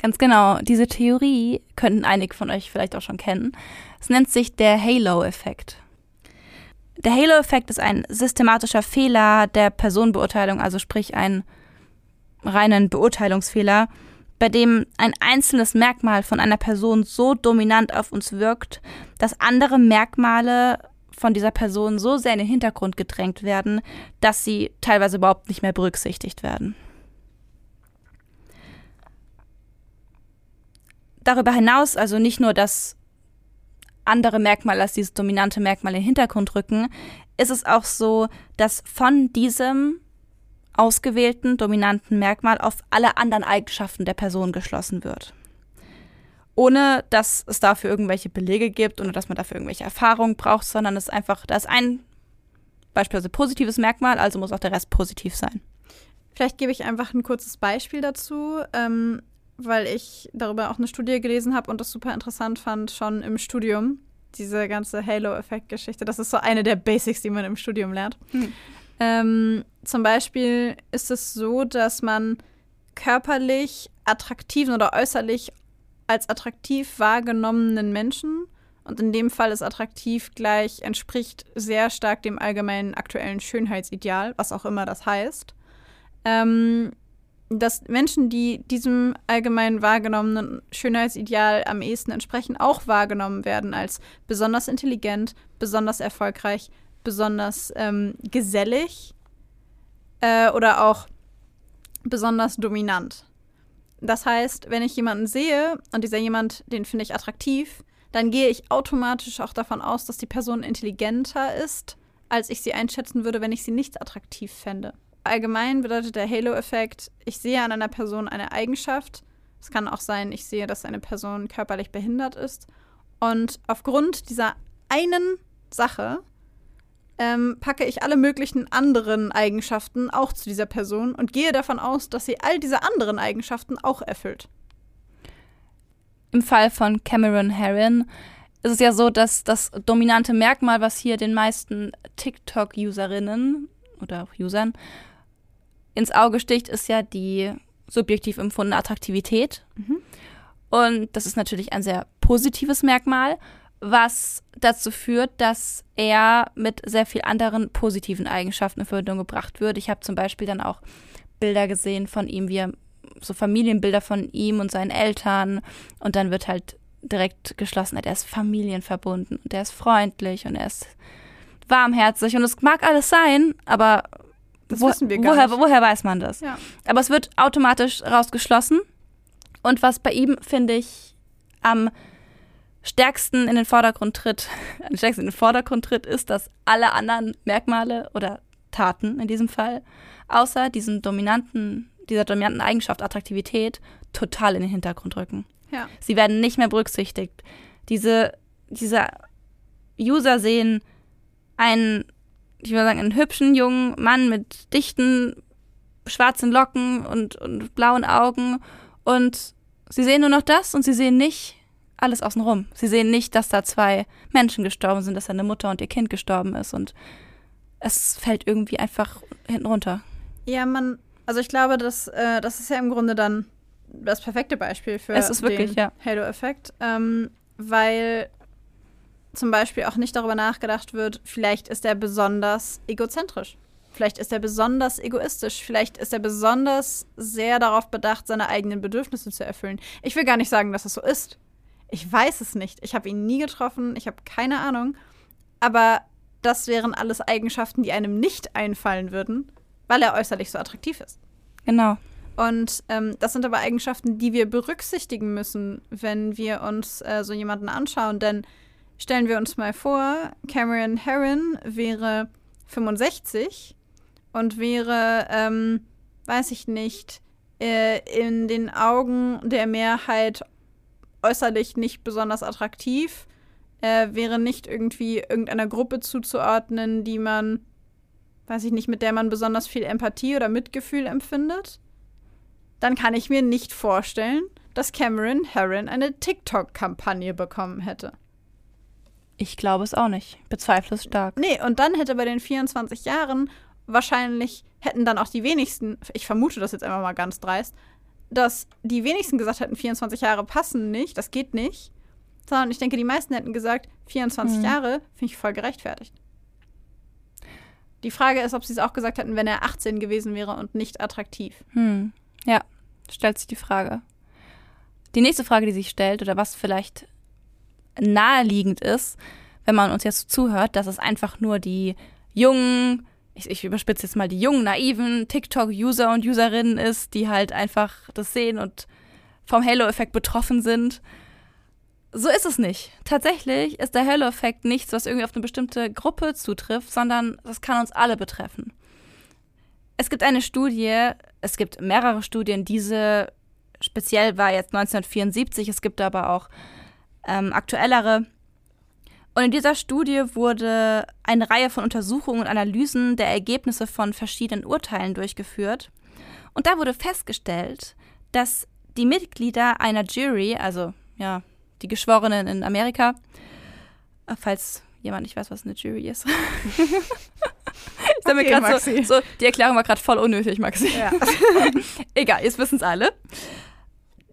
Ganz genau. Diese Theorie könnten einige von euch vielleicht auch schon kennen. Es nennt sich der Halo-Effekt. Der Halo-Effekt ist ein systematischer Fehler der Personenbeurteilung, also sprich ein reinen Beurteilungsfehler, bei dem ein einzelnes Merkmal von einer Person so dominant auf uns wirkt, dass andere Merkmale von dieser Person so sehr in den Hintergrund gedrängt werden, dass sie teilweise überhaupt nicht mehr berücksichtigt werden. Darüber hinaus also nicht nur, dass andere Merkmale als dieses dominante Merkmal in den Hintergrund rücken, ist es auch so, dass von diesem ausgewählten dominanten Merkmal auf alle anderen Eigenschaften der Person geschlossen wird. Ohne dass es dafür irgendwelche Belege gibt, ohne dass man dafür irgendwelche Erfahrungen braucht, sondern es ist einfach, da ist ein beispielsweise positives Merkmal, also muss auch der Rest positiv sein. Vielleicht gebe ich einfach ein kurzes Beispiel dazu, ähm, weil ich darüber auch eine Studie gelesen habe und das super interessant fand, schon im Studium. Diese ganze Halo-Effekt-Geschichte. Das ist so eine der Basics, die man im Studium lernt. Hm. Ähm, zum Beispiel ist es so, dass man körperlich attraktiven oder äußerlich als attraktiv wahrgenommenen Menschen, und in dem Fall ist attraktiv gleich, entspricht sehr stark dem allgemeinen aktuellen Schönheitsideal, was auch immer das heißt, ähm, dass Menschen, die diesem allgemein wahrgenommenen Schönheitsideal am ehesten entsprechen, auch wahrgenommen werden als besonders intelligent, besonders erfolgreich, besonders ähm, gesellig äh, oder auch besonders dominant. Das heißt, wenn ich jemanden sehe und dieser jemand, den finde ich attraktiv, dann gehe ich automatisch auch davon aus, dass die Person intelligenter ist, als ich sie einschätzen würde, wenn ich sie nicht attraktiv fände. Allgemein bedeutet der Halo-Effekt, ich sehe an einer Person eine Eigenschaft. Es kann auch sein, ich sehe, dass eine Person körperlich behindert ist. Und aufgrund dieser einen Sache ähm, packe ich alle möglichen anderen Eigenschaften auch zu dieser Person und gehe davon aus, dass sie all diese anderen Eigenschaften auch erfüllt. Im Fall von Cameron Herron ist es ja so, dass das dominante Merkmal, was hier den meisten TikTok-Userinnen oder auch Usern ins Auge sticht, ist ja die subjektiv empfundene Attraktivität. Mhm. Und das ist natürlich ein sehr positives Merkmal was dazu führt, dass er mit sehr viel anderen positiven Eigenschaften in Verbindung gebracht wird. Ich habe zum Beispiel dann auch Bilder gesehen von ihm, wie er so Familienbilder von ihm und seinen Eltern und dann wird halt direkt geschlossen, er ist familienverbunden und er ist freundlich und er ist warmherzig und es mag alles sein, aber wo, woher, woher weiß man das? Ja. Aber es wird automatisch rausgeschlossen und was bei ihm, finde ich, am stärksten in den Vordergrund tritt, am stärksten in den Vordergrund tritt, ist, dass alle anderen Merkmale oder Taten in diesem Fall, außer diesen dominanten, dieser dominanten Eigenschaft Attraktivität, total in den Hintergrund rücken. Ja. Sie werden nicht mehr berücksichtigt. Diese, diese User sehen einen, ich würde sagen, einen hübschen jungen Mann mit dichten schwarzen Locken und, und blauen Augen und sie sehen nur noch das und sie sehen nicht, alles außenrum. Sie sehen nicht, dass da zwei Menschen gestorben sind, dass eine Mutter und ihr Kind gestorben ist und es fällt irgendwie einfach hinten runter. Ja, man, also ich glaube, dass, äh, das ist ja im Grunde dann das perfekte Beispiel für Es ist wirklich, den ja. Halo-Effekt, ähm, weil zum Beispiel auch nicht darüber nachgedacht wird, vielleicht ist er besonders egozentrisch. Vielleicht ist er besonders egoistisch. Vielleicht ist er besonders sehr darauf bedacht, seine eigenen Bedürfnisse zu erfüllen. Ich will gar nicht sagen, dass es so ist. Ich weiß es nicht. Ich habe ihn nie getroffen. Ich habe keine Ahnung. Aber das wären alles Eigenschaften, die einem nicht einfallen würden, weil er äußerlich so attraktiv ist. Genau. Und ähm, das sind aber Eigenschaften, die wir berücksichtigen müssen, wenn wir uns äh, so jemanden anschauen. Denn stellen wir uns mal vor, Cameron Herron wäre 65 und wäre, ähm, weiß ich nicht, äh, in den Augen der Mehrheit äußerlich nicht besonders attraktiv, äh, wäre nicht irgendwie irgendeiner Gruppe zuzuordnen, die man, weiß ich nicht, mit der man besonders viel Empathie oder Mitgefühl empfindet, dann kann ich mir nicht vorstellen, dass Cameron Herron eine TikTok-Kampagne bekommen hätte. Ich glaube es auch nicht. Bezweifle es stark. Nee, und dann hätte bei den 24 Jahren wahrscheinlich hätten dann auch die wenigsten, ich vermute das jetzt einfach mal ganz dreist, dass die wenigsten gesagt hätten, 24 Jahre passen nicht, das geht nicht. Sondern ich denke, die meisten hätten gesagt, 24 Mhm. Jahre finde ich voll gerechtfertigt. Die Frage ist, ob sie es auch gesagt hätten, wenn er 18 gewesen wäre und nicht attraktiv. Hm. Ja, stellt sich die Frage. Die nächste Frage, die sich stellt, oder was vielleicht naheliegend ist, wenn man uns jetzt zuhört, dass es einfach nur die jungen, ich, ich überspitze jetzt mal, die jungen, naiven TikTok-User und Userinnen ist, die halt einfach das sehen und vom Halo-Effekt betroffen sind. So ist es nicht. Tatsächlich ist der Halo-Effekt nichts, was irgendwie auf eine bestimmte Gruppe zutrifft, sondern das kann uns alle betreffen. Es gibt eine Studie, es gibt mehrere Studien, diese speziell war jetzt 1974, es gibt aber auch ähm, aktuellere. Und in dieser Studie wurde eine Reihe von Untersuchungen und Analysen der Ergebnisse von verschiedenen Urteilen durchgeführt. Und da wurde festgestellt, dass die Mitglieder einer Jury, also ja, die Geschworenen in Amerika, äh, falls jemand nicht weiß, was eine Jury ist. ich mir Okay, Maxi. so, so, die Erklärung war gerade voll unnötig, Maxi. Ja. Egal, jetzt wissen es alle.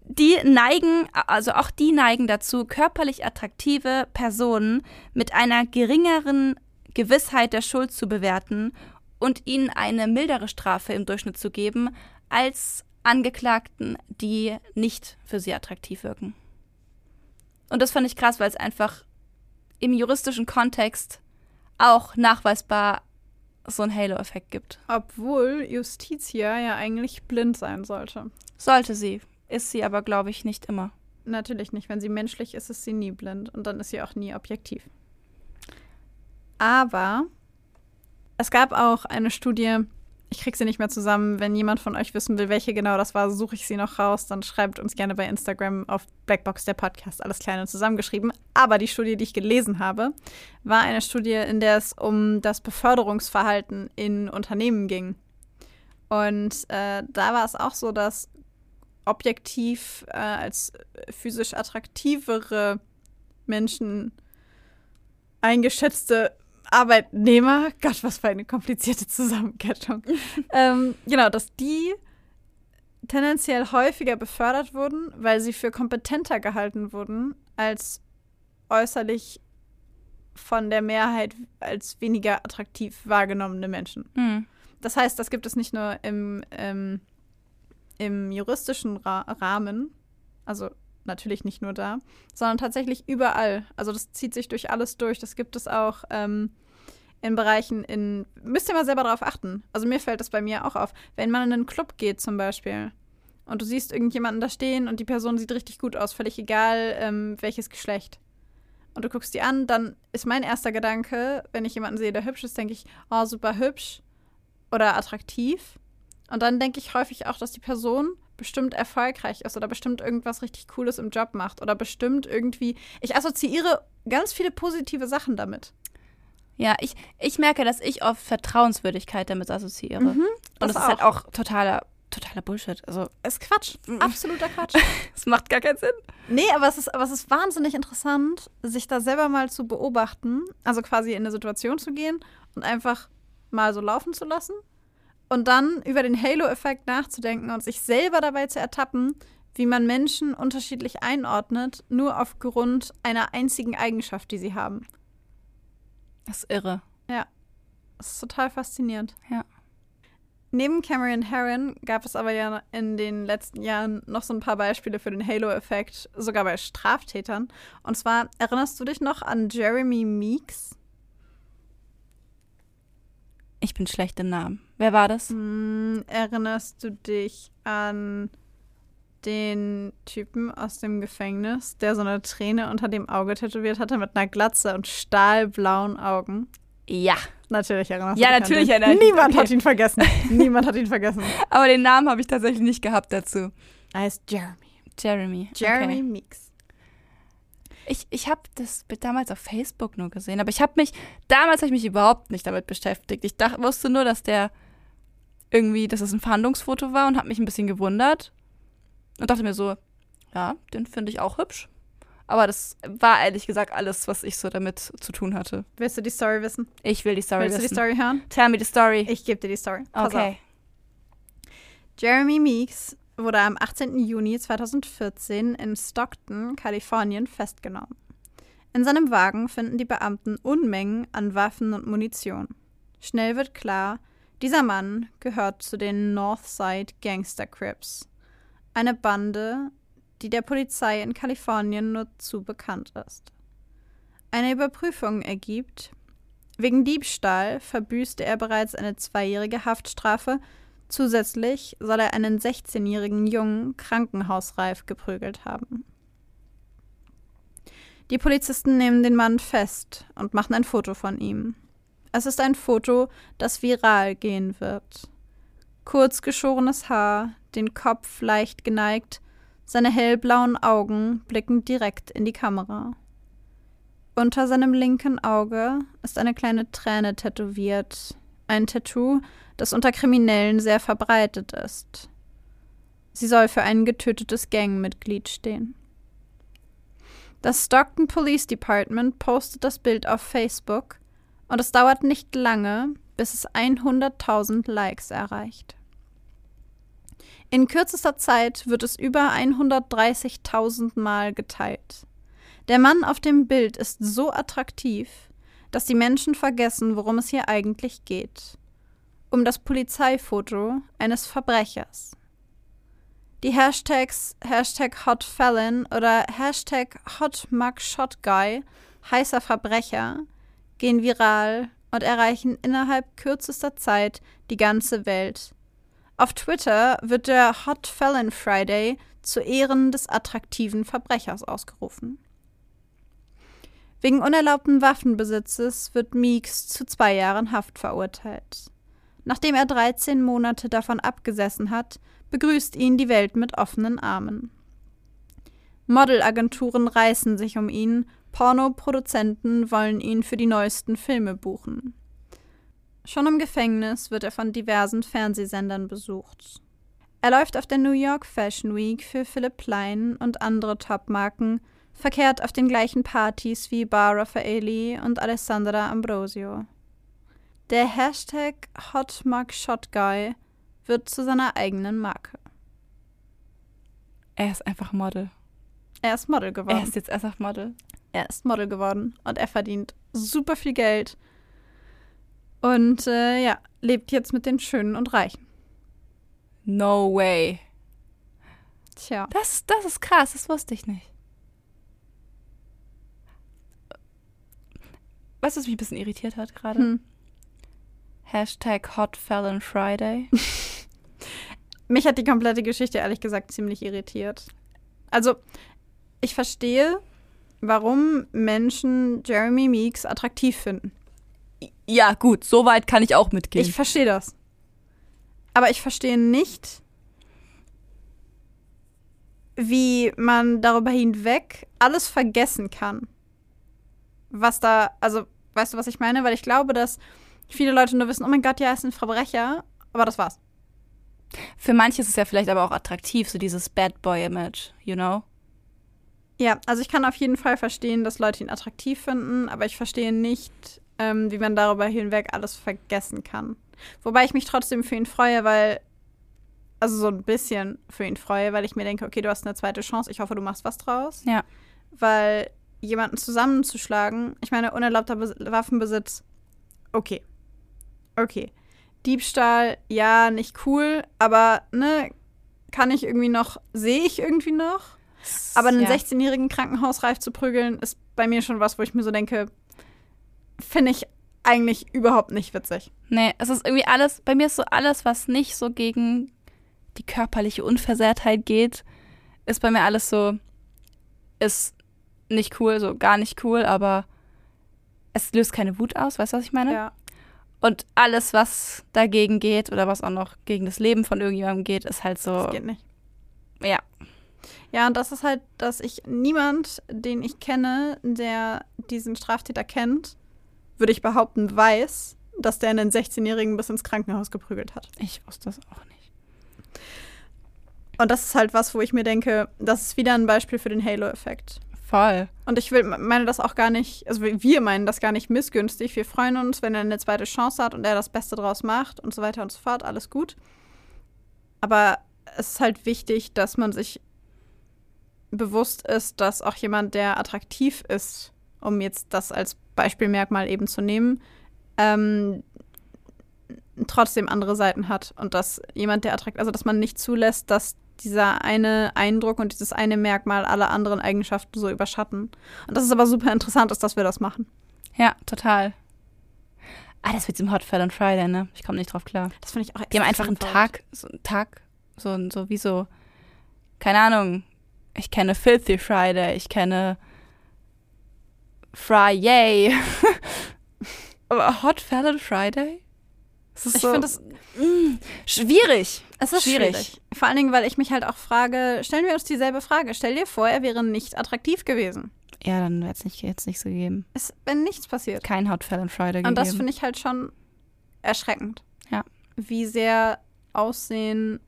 Die neigen, also auch die neigen dazu, körperlich attraktive Personen mit einer geringeren Gewissheit der Schuld zu bewerten und ihnen eine mildere Strafe im Durchschnitt zu geben, als Angeklagten, die nicht für sie attraktiv wirken. Und das fand ich krass, weil es einfach im juristischen Kontext auch nachweisbar so einen Halo-Effekt gibt. Obwohl Justitia ja eigentlich blind sein sollte. Sollte sie. Ist sie aber, glaube ich, nicht immer. Natürlich nicht. Wenn sie menschlich ist, ist sie nie blind. Und dann ist sie auch nie objektiv. Aber es gab auch eine Studie, ich kriege sie nicht mehr zusammen. Wenn jemand von euch wissen will, welche genau das war, suche ich sie noch raus. Dann schreibt uns gerne bei Instagram auf Blackbox der Podcast, alles klein und zusammengeschrieben. Aber die Studie, die ich gelesen habe, war eine Studie, in der es um das Beförderungsverhalten in Unternehmen ging. Und äh, da war es auch so, dass objektiv äh, als physisch attraktivere Menschen eingeschätzte Arbeitnehmer, Gott, was für eine komplizierte Zusammenkettung, ähm, genau, dass die tendenziell häufiger befördert wurden, weil sie für kompetenter gehalten wurden als äußerlich von der Mehrheit als weniger attraktiv wahrgenommene Menschen. Hm. Das heißt, das gibt es nicht nur im, ähm, im juristischen Ra Rahmen, also natürlich nicht nur da, sondern tatsächlich überall. Also das zieht sich durch alles durch. Das gibt es auch ähm, in Bereichen in. Müsst ihr mal selber darauf achten. Also mir fällt das bei mir auch auf. Wenn man in einen Club geht zum Beispiel und du siehst irgendjemanden da stehen und die Person sieht richtig gut aus, völlig egal ähm, welches Geschlecht. Und du guckst die an, dann ist mein erster Gedanke, wenn ich jemanden sehe, der hübsch ist, denke ich, oh, super hübsch oder attraktiv. Und dann denke ich häufig auch, dass die Person bestimmt erfolgreich ist oder bestimmt irgendwas richtig Cooles im Job macht oder bestimmt irgendwie. Ich assoziiere ganz viele positive Sachen damit. Ja, ich, ich merke, dass ich oft Vertrauenswürdigkeit damit assoziiere. Mhm, Und das das ist halt auch totaler, totaler Bullshit. Also, Ist Quatsch. Mhm. Absoluter Quatsch. es macht gar keinen Sinn. Nee, aber es, ist, aber es ist wahnsinnig interessant, sich da selber mal zu beobachten. Also quasi in eine Situation zu gehen und einfach mal so laufen zu lassen. Und dann über den Halo-Effekt nachzudenken und sich selber dabei zu ertappen, wie man Menschen unterschiedlich einordnet, nur aufgrund einer einzigen Eigenschaft, die sie haben. Das ist irre. Ja, das ist total faszinierend. Ja. Neben Cameron Herron gab es aber ja in den letzten Jahren noch so ein paar Beispiele für den Halo-Effekt, sogar bei Straftätern. Und zwar erinnerst du dich noch an Jeremy Meeks? Ich bin schlecht im Namen. Wer war das? Hm, erinnerst du dich an den Typen aus dem Gefängnis, der so eine Träne unter dem Auge tätowiert hatte mit einer Glatze und stahlblauen Augen? Ja. Natürlich erinnerst Ja, du dich natürlich erinnere ich. Niemand Okay. hat ihn vergessen. Niemand hat ihn vergessen. Aber den Namen habe ich tatsächlich nicht gehabt dazu. Er heißt Jeremy. Jeremy. Jeremy Okay. Meeks. Ich, ich habe das damals auf Facebook nur gesehen, aber ich habe mich, damals habe ich mich überhaupt nicht damit beschäftigt. Ich dachte, wusste nur, dass der irgendwie, dass es ein Fahndungsfoto war und habe mich ein bisschen gewundert und dachte mir so, ja, den finde ich auch hübsch. Aber das war ehrlich gesagt alles, was ich so damit zu tun hatte. Willst du die Story wissen? Ich will die Story Willst du die wissen. Story hören? Tell me the story. Ich gebe dir die Story. Pass auf. okay. Jeremy Meeks wurde am 18. Juni 2014 in Stockton, Kalifornien, festgenommen. In seinem Wagen finden die Beamten Unmengen an Waffen und Munition. Schnell wird klar, dieser Mann gehört zu den Northside Gangster Crips, eine Bande, die der Polizei in Kalifornien nur zu bekannt ist. Eine Überprüfung ergibt, wegen Diebstahl verbüßte er bereits eine zweijährige Haftstrafe Zusätzlich soll er einen 16-jährigen Jungen krankenhausreif geprügelt haben. Die Polizisten nehmen den Mann fest und machen ein Foto von ihm. Es ist ein Foto, das viral gehen wird. Kurz geschorenes Haar, den Kopf leicht geneigt, seine hellblauen Augen blicken direkt in die Kamera. Unter seinem linken Auge ist eine kleine Träne tätowiert, ein Tattoo, das unter Kriminellen sehr verbreitet ist. Sie soll für ein getötetes Gangmitglied stehen. Das Stockton Police Department postet das Bild auf Facebook und es dauert nicht lange, bis es 100.000 Likes erreicht. In kürzester Zeit wird es über 130.000 Mal geteilt. Der Mann auf dem Bild ist so attraktiv, dass die Menschen vergessen, worum es hier eigentlich geht. Um das Polizeifoto eines Verbrechers. Die Hashtags Hashtag HotFelon oder Hashtag HotMugShotGuy, heißer Verbrecher, gehen viral und erreichen innerhalb kürzester Zeit die ganze Welt. Auf Twitter wird der Hot Felon Friday zu Ehren des attraktiven Verbrechers ausgerufen. Wegen unerlaubten Waffenbesitzes wird Meeks zu zwei Jahren Haft verurteilt. Nachdem er 13 Monate davon abgesessen hat, begrüßt ihn die Welt mit offenen Armen. Modelagenturen reißen sich um ihn, Pornoproduzenten wollen ihn für die neuesten Filme buchen. Schon im Gefängnis wird er von diversen Fernsehsendern besucht. Er läuft auf der New York Fashion Week für Philipp Plein und andere Topmarken, verkehrt auf den gleichen Partys wie Bar Raffaeli und Alessandra Ambrosio. Der Hashtag HotMugShotGuy wird zu seiner eigenen Marke. Er ist einfach Model. Er ist Model geworden. Er ist jetzt einfach Model. er ist Model geworden und er verdient super viel Geld. Und äh, ja, lebt jetzt mit den Schönen und Reichen. No way. Tja. Das, das ist krass, das wusste ich nicht. Weißt du, was mich ein bisschen irritiert hat gerade? Hm. Hashtag Hot Felon Friday. Mich hat die komplette Geschichte ehrlich gesagt ziemlich irritiert. Also, ich verstehe, warum Menschen Jeremy Meeks attraktiv finden. Ja, gut, so weit kann ich auch mitgehen. Ich verstehe das. Aber ich verstehe nicht, wie man darüber hinweg alles vergessen kann. Was da, also, weißt du, was ich meine? Weil ich glaube, dass viele Leute nur wissen, oh mein Gott, ja, er ist ein Verbrecher, aber das war's. Für manche ist es ja vielleicht aber auch attraktiv, so dieses Bad Boy-Image, you know? Ja, also ich kann auf jeden Fall verstehen, dass Leute ihn attraktiv finden, aber ich verstehe nicht, ähm, wie man darüber hinweg alles vergessen kann. Wobei ich mich trotzdem für ihn freue, weil, also so ein bisschen für ihn freue, weil ich mir denke, okay, du hast eine zweite Chance, ich hoffe, du machst was draus. Ja. Weil jemanden zusammenzuschlagen, ich meine, unerlaubter Bes Waffenbesitz, okay. Okay. Diebstahl, ja, nicht cool, aber, ne, kann ich irgendwie noch, sehe ich irgendwie noch. Aber einen ja. 16-jährigen Krankenhausreif zu prügeln, ist bei mir schon was, wo ich mir so denke, finde ich eigentlich überhaupt nicht witzig. Nee, es ist irgendwie alles, bei mir ist so alles, was nicht so gegen die körperliche Unversehrtheit geht, ist bei mir alles so, ist nicht cool, so gar nicht cool, aber es löst keine Wut aus, weißt du, was ich meine? Ja. Und alles, was dagegen geht oder was auch noch gegen das Leben von irgendjemandem geht, ist halt so, Das geht nicht. ja, Ja, und das ist halt, dass ich niemand, den ich kenne, der diesen Straftäter kennt, würde ich behaupten, weiß, dass der einen 16-Jährigen bis ins Krankenhaus geprügelt hat. ich wusste das auch nicht. Und das ist halt was, wo ich mir denke, das ist wieder ein Beispiel für den Halo-Effekt. Voll. Und ich will, meine das auch gar nicht, also wir meinen das gar nicht missgünstig. Wir freuen uns, wenn er eine zweite Chance hat und er das Beste draus macht und so weiter und so fort. Alles gut. Aber es ist halt wichtig, dass man sich bewusst ist, dass auch jemand, der attraktiv ist, um jetzt das als Beispielmerkmal eben zu nehmen, ähm, trotzdem andere Seiten hat. Und dass jemand, der attraktiv, also dass man nicht zulässt, dass dieser eine Eindruck und dieses eine Merkmal alle anderen Eigenschaften so überschatten. Und das ist aber super interessant, ist, dass wir das machen. Ja, total. Ah, das mit dem Hot Fell on Friday, ne? Ich komme nicht drauf klar. Das finde ich auch Die haben einfach einen. Tag, so einen Tag, so, so wie so, keine Ahnung. Ich kenne Filthy Friday, ich kenne Friday. Aber Hot Fell on Friday? Das Ich so, finde das mm, schwierig. Es ist schwierig. schwierig. Vor allen Dingen, weil ich mich halt auch frage, stellen wir uns dieselbe Frage. Stell dir vor, er wäre nicht attraktiv gewesen. Ja, dann wäre es nicht, jetzt nicht so gegeben. Es wäre nichts passiert. Kein Hot Fell on Friday gegeben. Und das finde ich halt schon erschreckend. Ja. Wie sehr Aussehen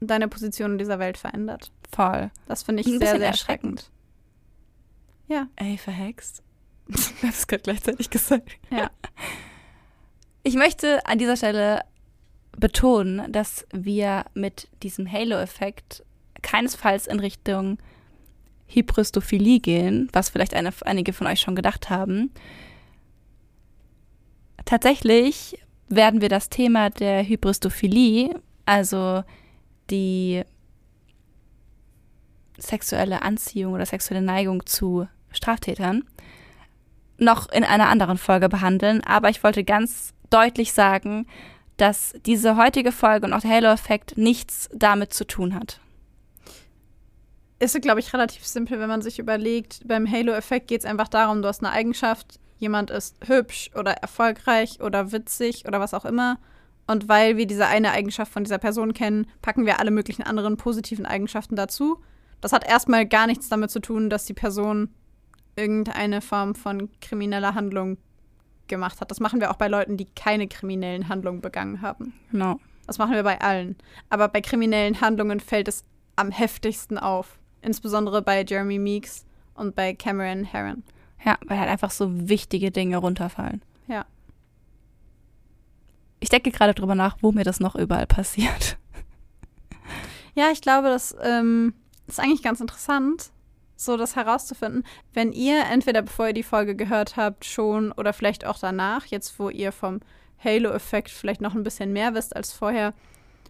deine Position in dieser Welt verändert. voll. Das finde ich Ein sehr, sehr erschreckend. erschreckend. Ja. Ey, verhext. Du hast es gerade gleichzeitig gesagt. Ja. Ich möchte an dieser Stelle betonen, dass wir mit diesem Halo-Effekt keinesfalls in Richtung Hybristophilie gehen, was vielleicht eine, einige von euch schon gedacht haben. Tatsächlich werden wir das Thema der Hybristophilie, also die sexuelle Anziehung oder sexuelle Neigung zu Straftätern, noch in einer anderen Folge behandeln. Aber ich wollte ganz deutlich sagen, dass diese heutige Folge und auch der Halo-Effekt nichts damit zu tun hat. Ist, glaube ich, relativ simpel, wenn man sich überlegt, beim Halo-Effekt geht es einfach darum, du hast eine Eigenschaft, jemand ist hübsch oder erfolgreich oder witzig oder was auch immer. Und weil wir diese eine Eigenschaft von dieser Person kennen, packen wir alle möglichen anderen positiven Eigenschaften dazu. Das hat erstmal gar nichts damit zu tun, dass die Person irgendeine Form von krimineller Handlung gemacht hat. Das machen wir auch bei Leuten, die keine kriminellen Handlungen begangen haben. Genau. Das machen wir bei allen. Aber bei kriminellen Handlungen fällt es am heftigsten auf. Insbesondere bei Jeremy Meeks und bei Cameron Herron. Ja, weil halt einfach so wichtige Dinge runterfallen. Ja. Ich denke gerade drüber nach, wo mir das noch überall passiert. Ja, ich glaube, das ähm, ist eigentlich ganz interessant, so das herauszufinden. Wenn ihr entweder bevor ihr die Folge gehört habt schon oder vielleicht auch danach, jetzt wo ihr vom Halo-Effekt vielleicht noch ein bisschen mehr wisst als vorher,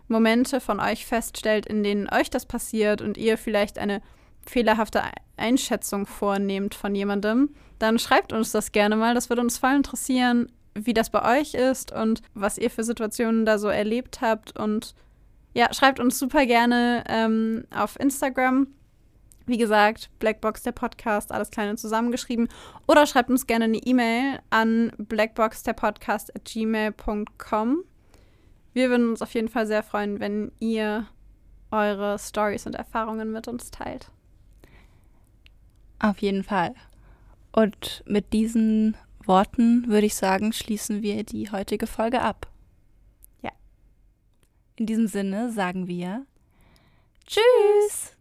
Momente von euch feststellt, in denen euch das passiert und ihr vielleicht eine fehlerhafte Einschätzung vornehmt von jemandem, dann schreibt uns das gerne mal. Das würde uns voll interessieren, wie das bei euch ist und was ihr für Situationen da so erlebt habt. Und ja, schreibt uns super gerne ähm, auf Instagram. Wie gesagt, Blackbox der Podcast, alles kleine zusammengeschrieben. Oder schreibt uns gerne eine E-Mail an blackboxderpodcast at gmail.com. Wir würden uns auf jeden Fall sehr freuen, wenn ihr eure Stories und Erfahrungen mit uns teilt. Auf jeden Fall. Und mit diesen Worten würde ich sagen, schließen wir die heutige Folge ab. Ja. In diesem Sinne sagen wir Tschüss!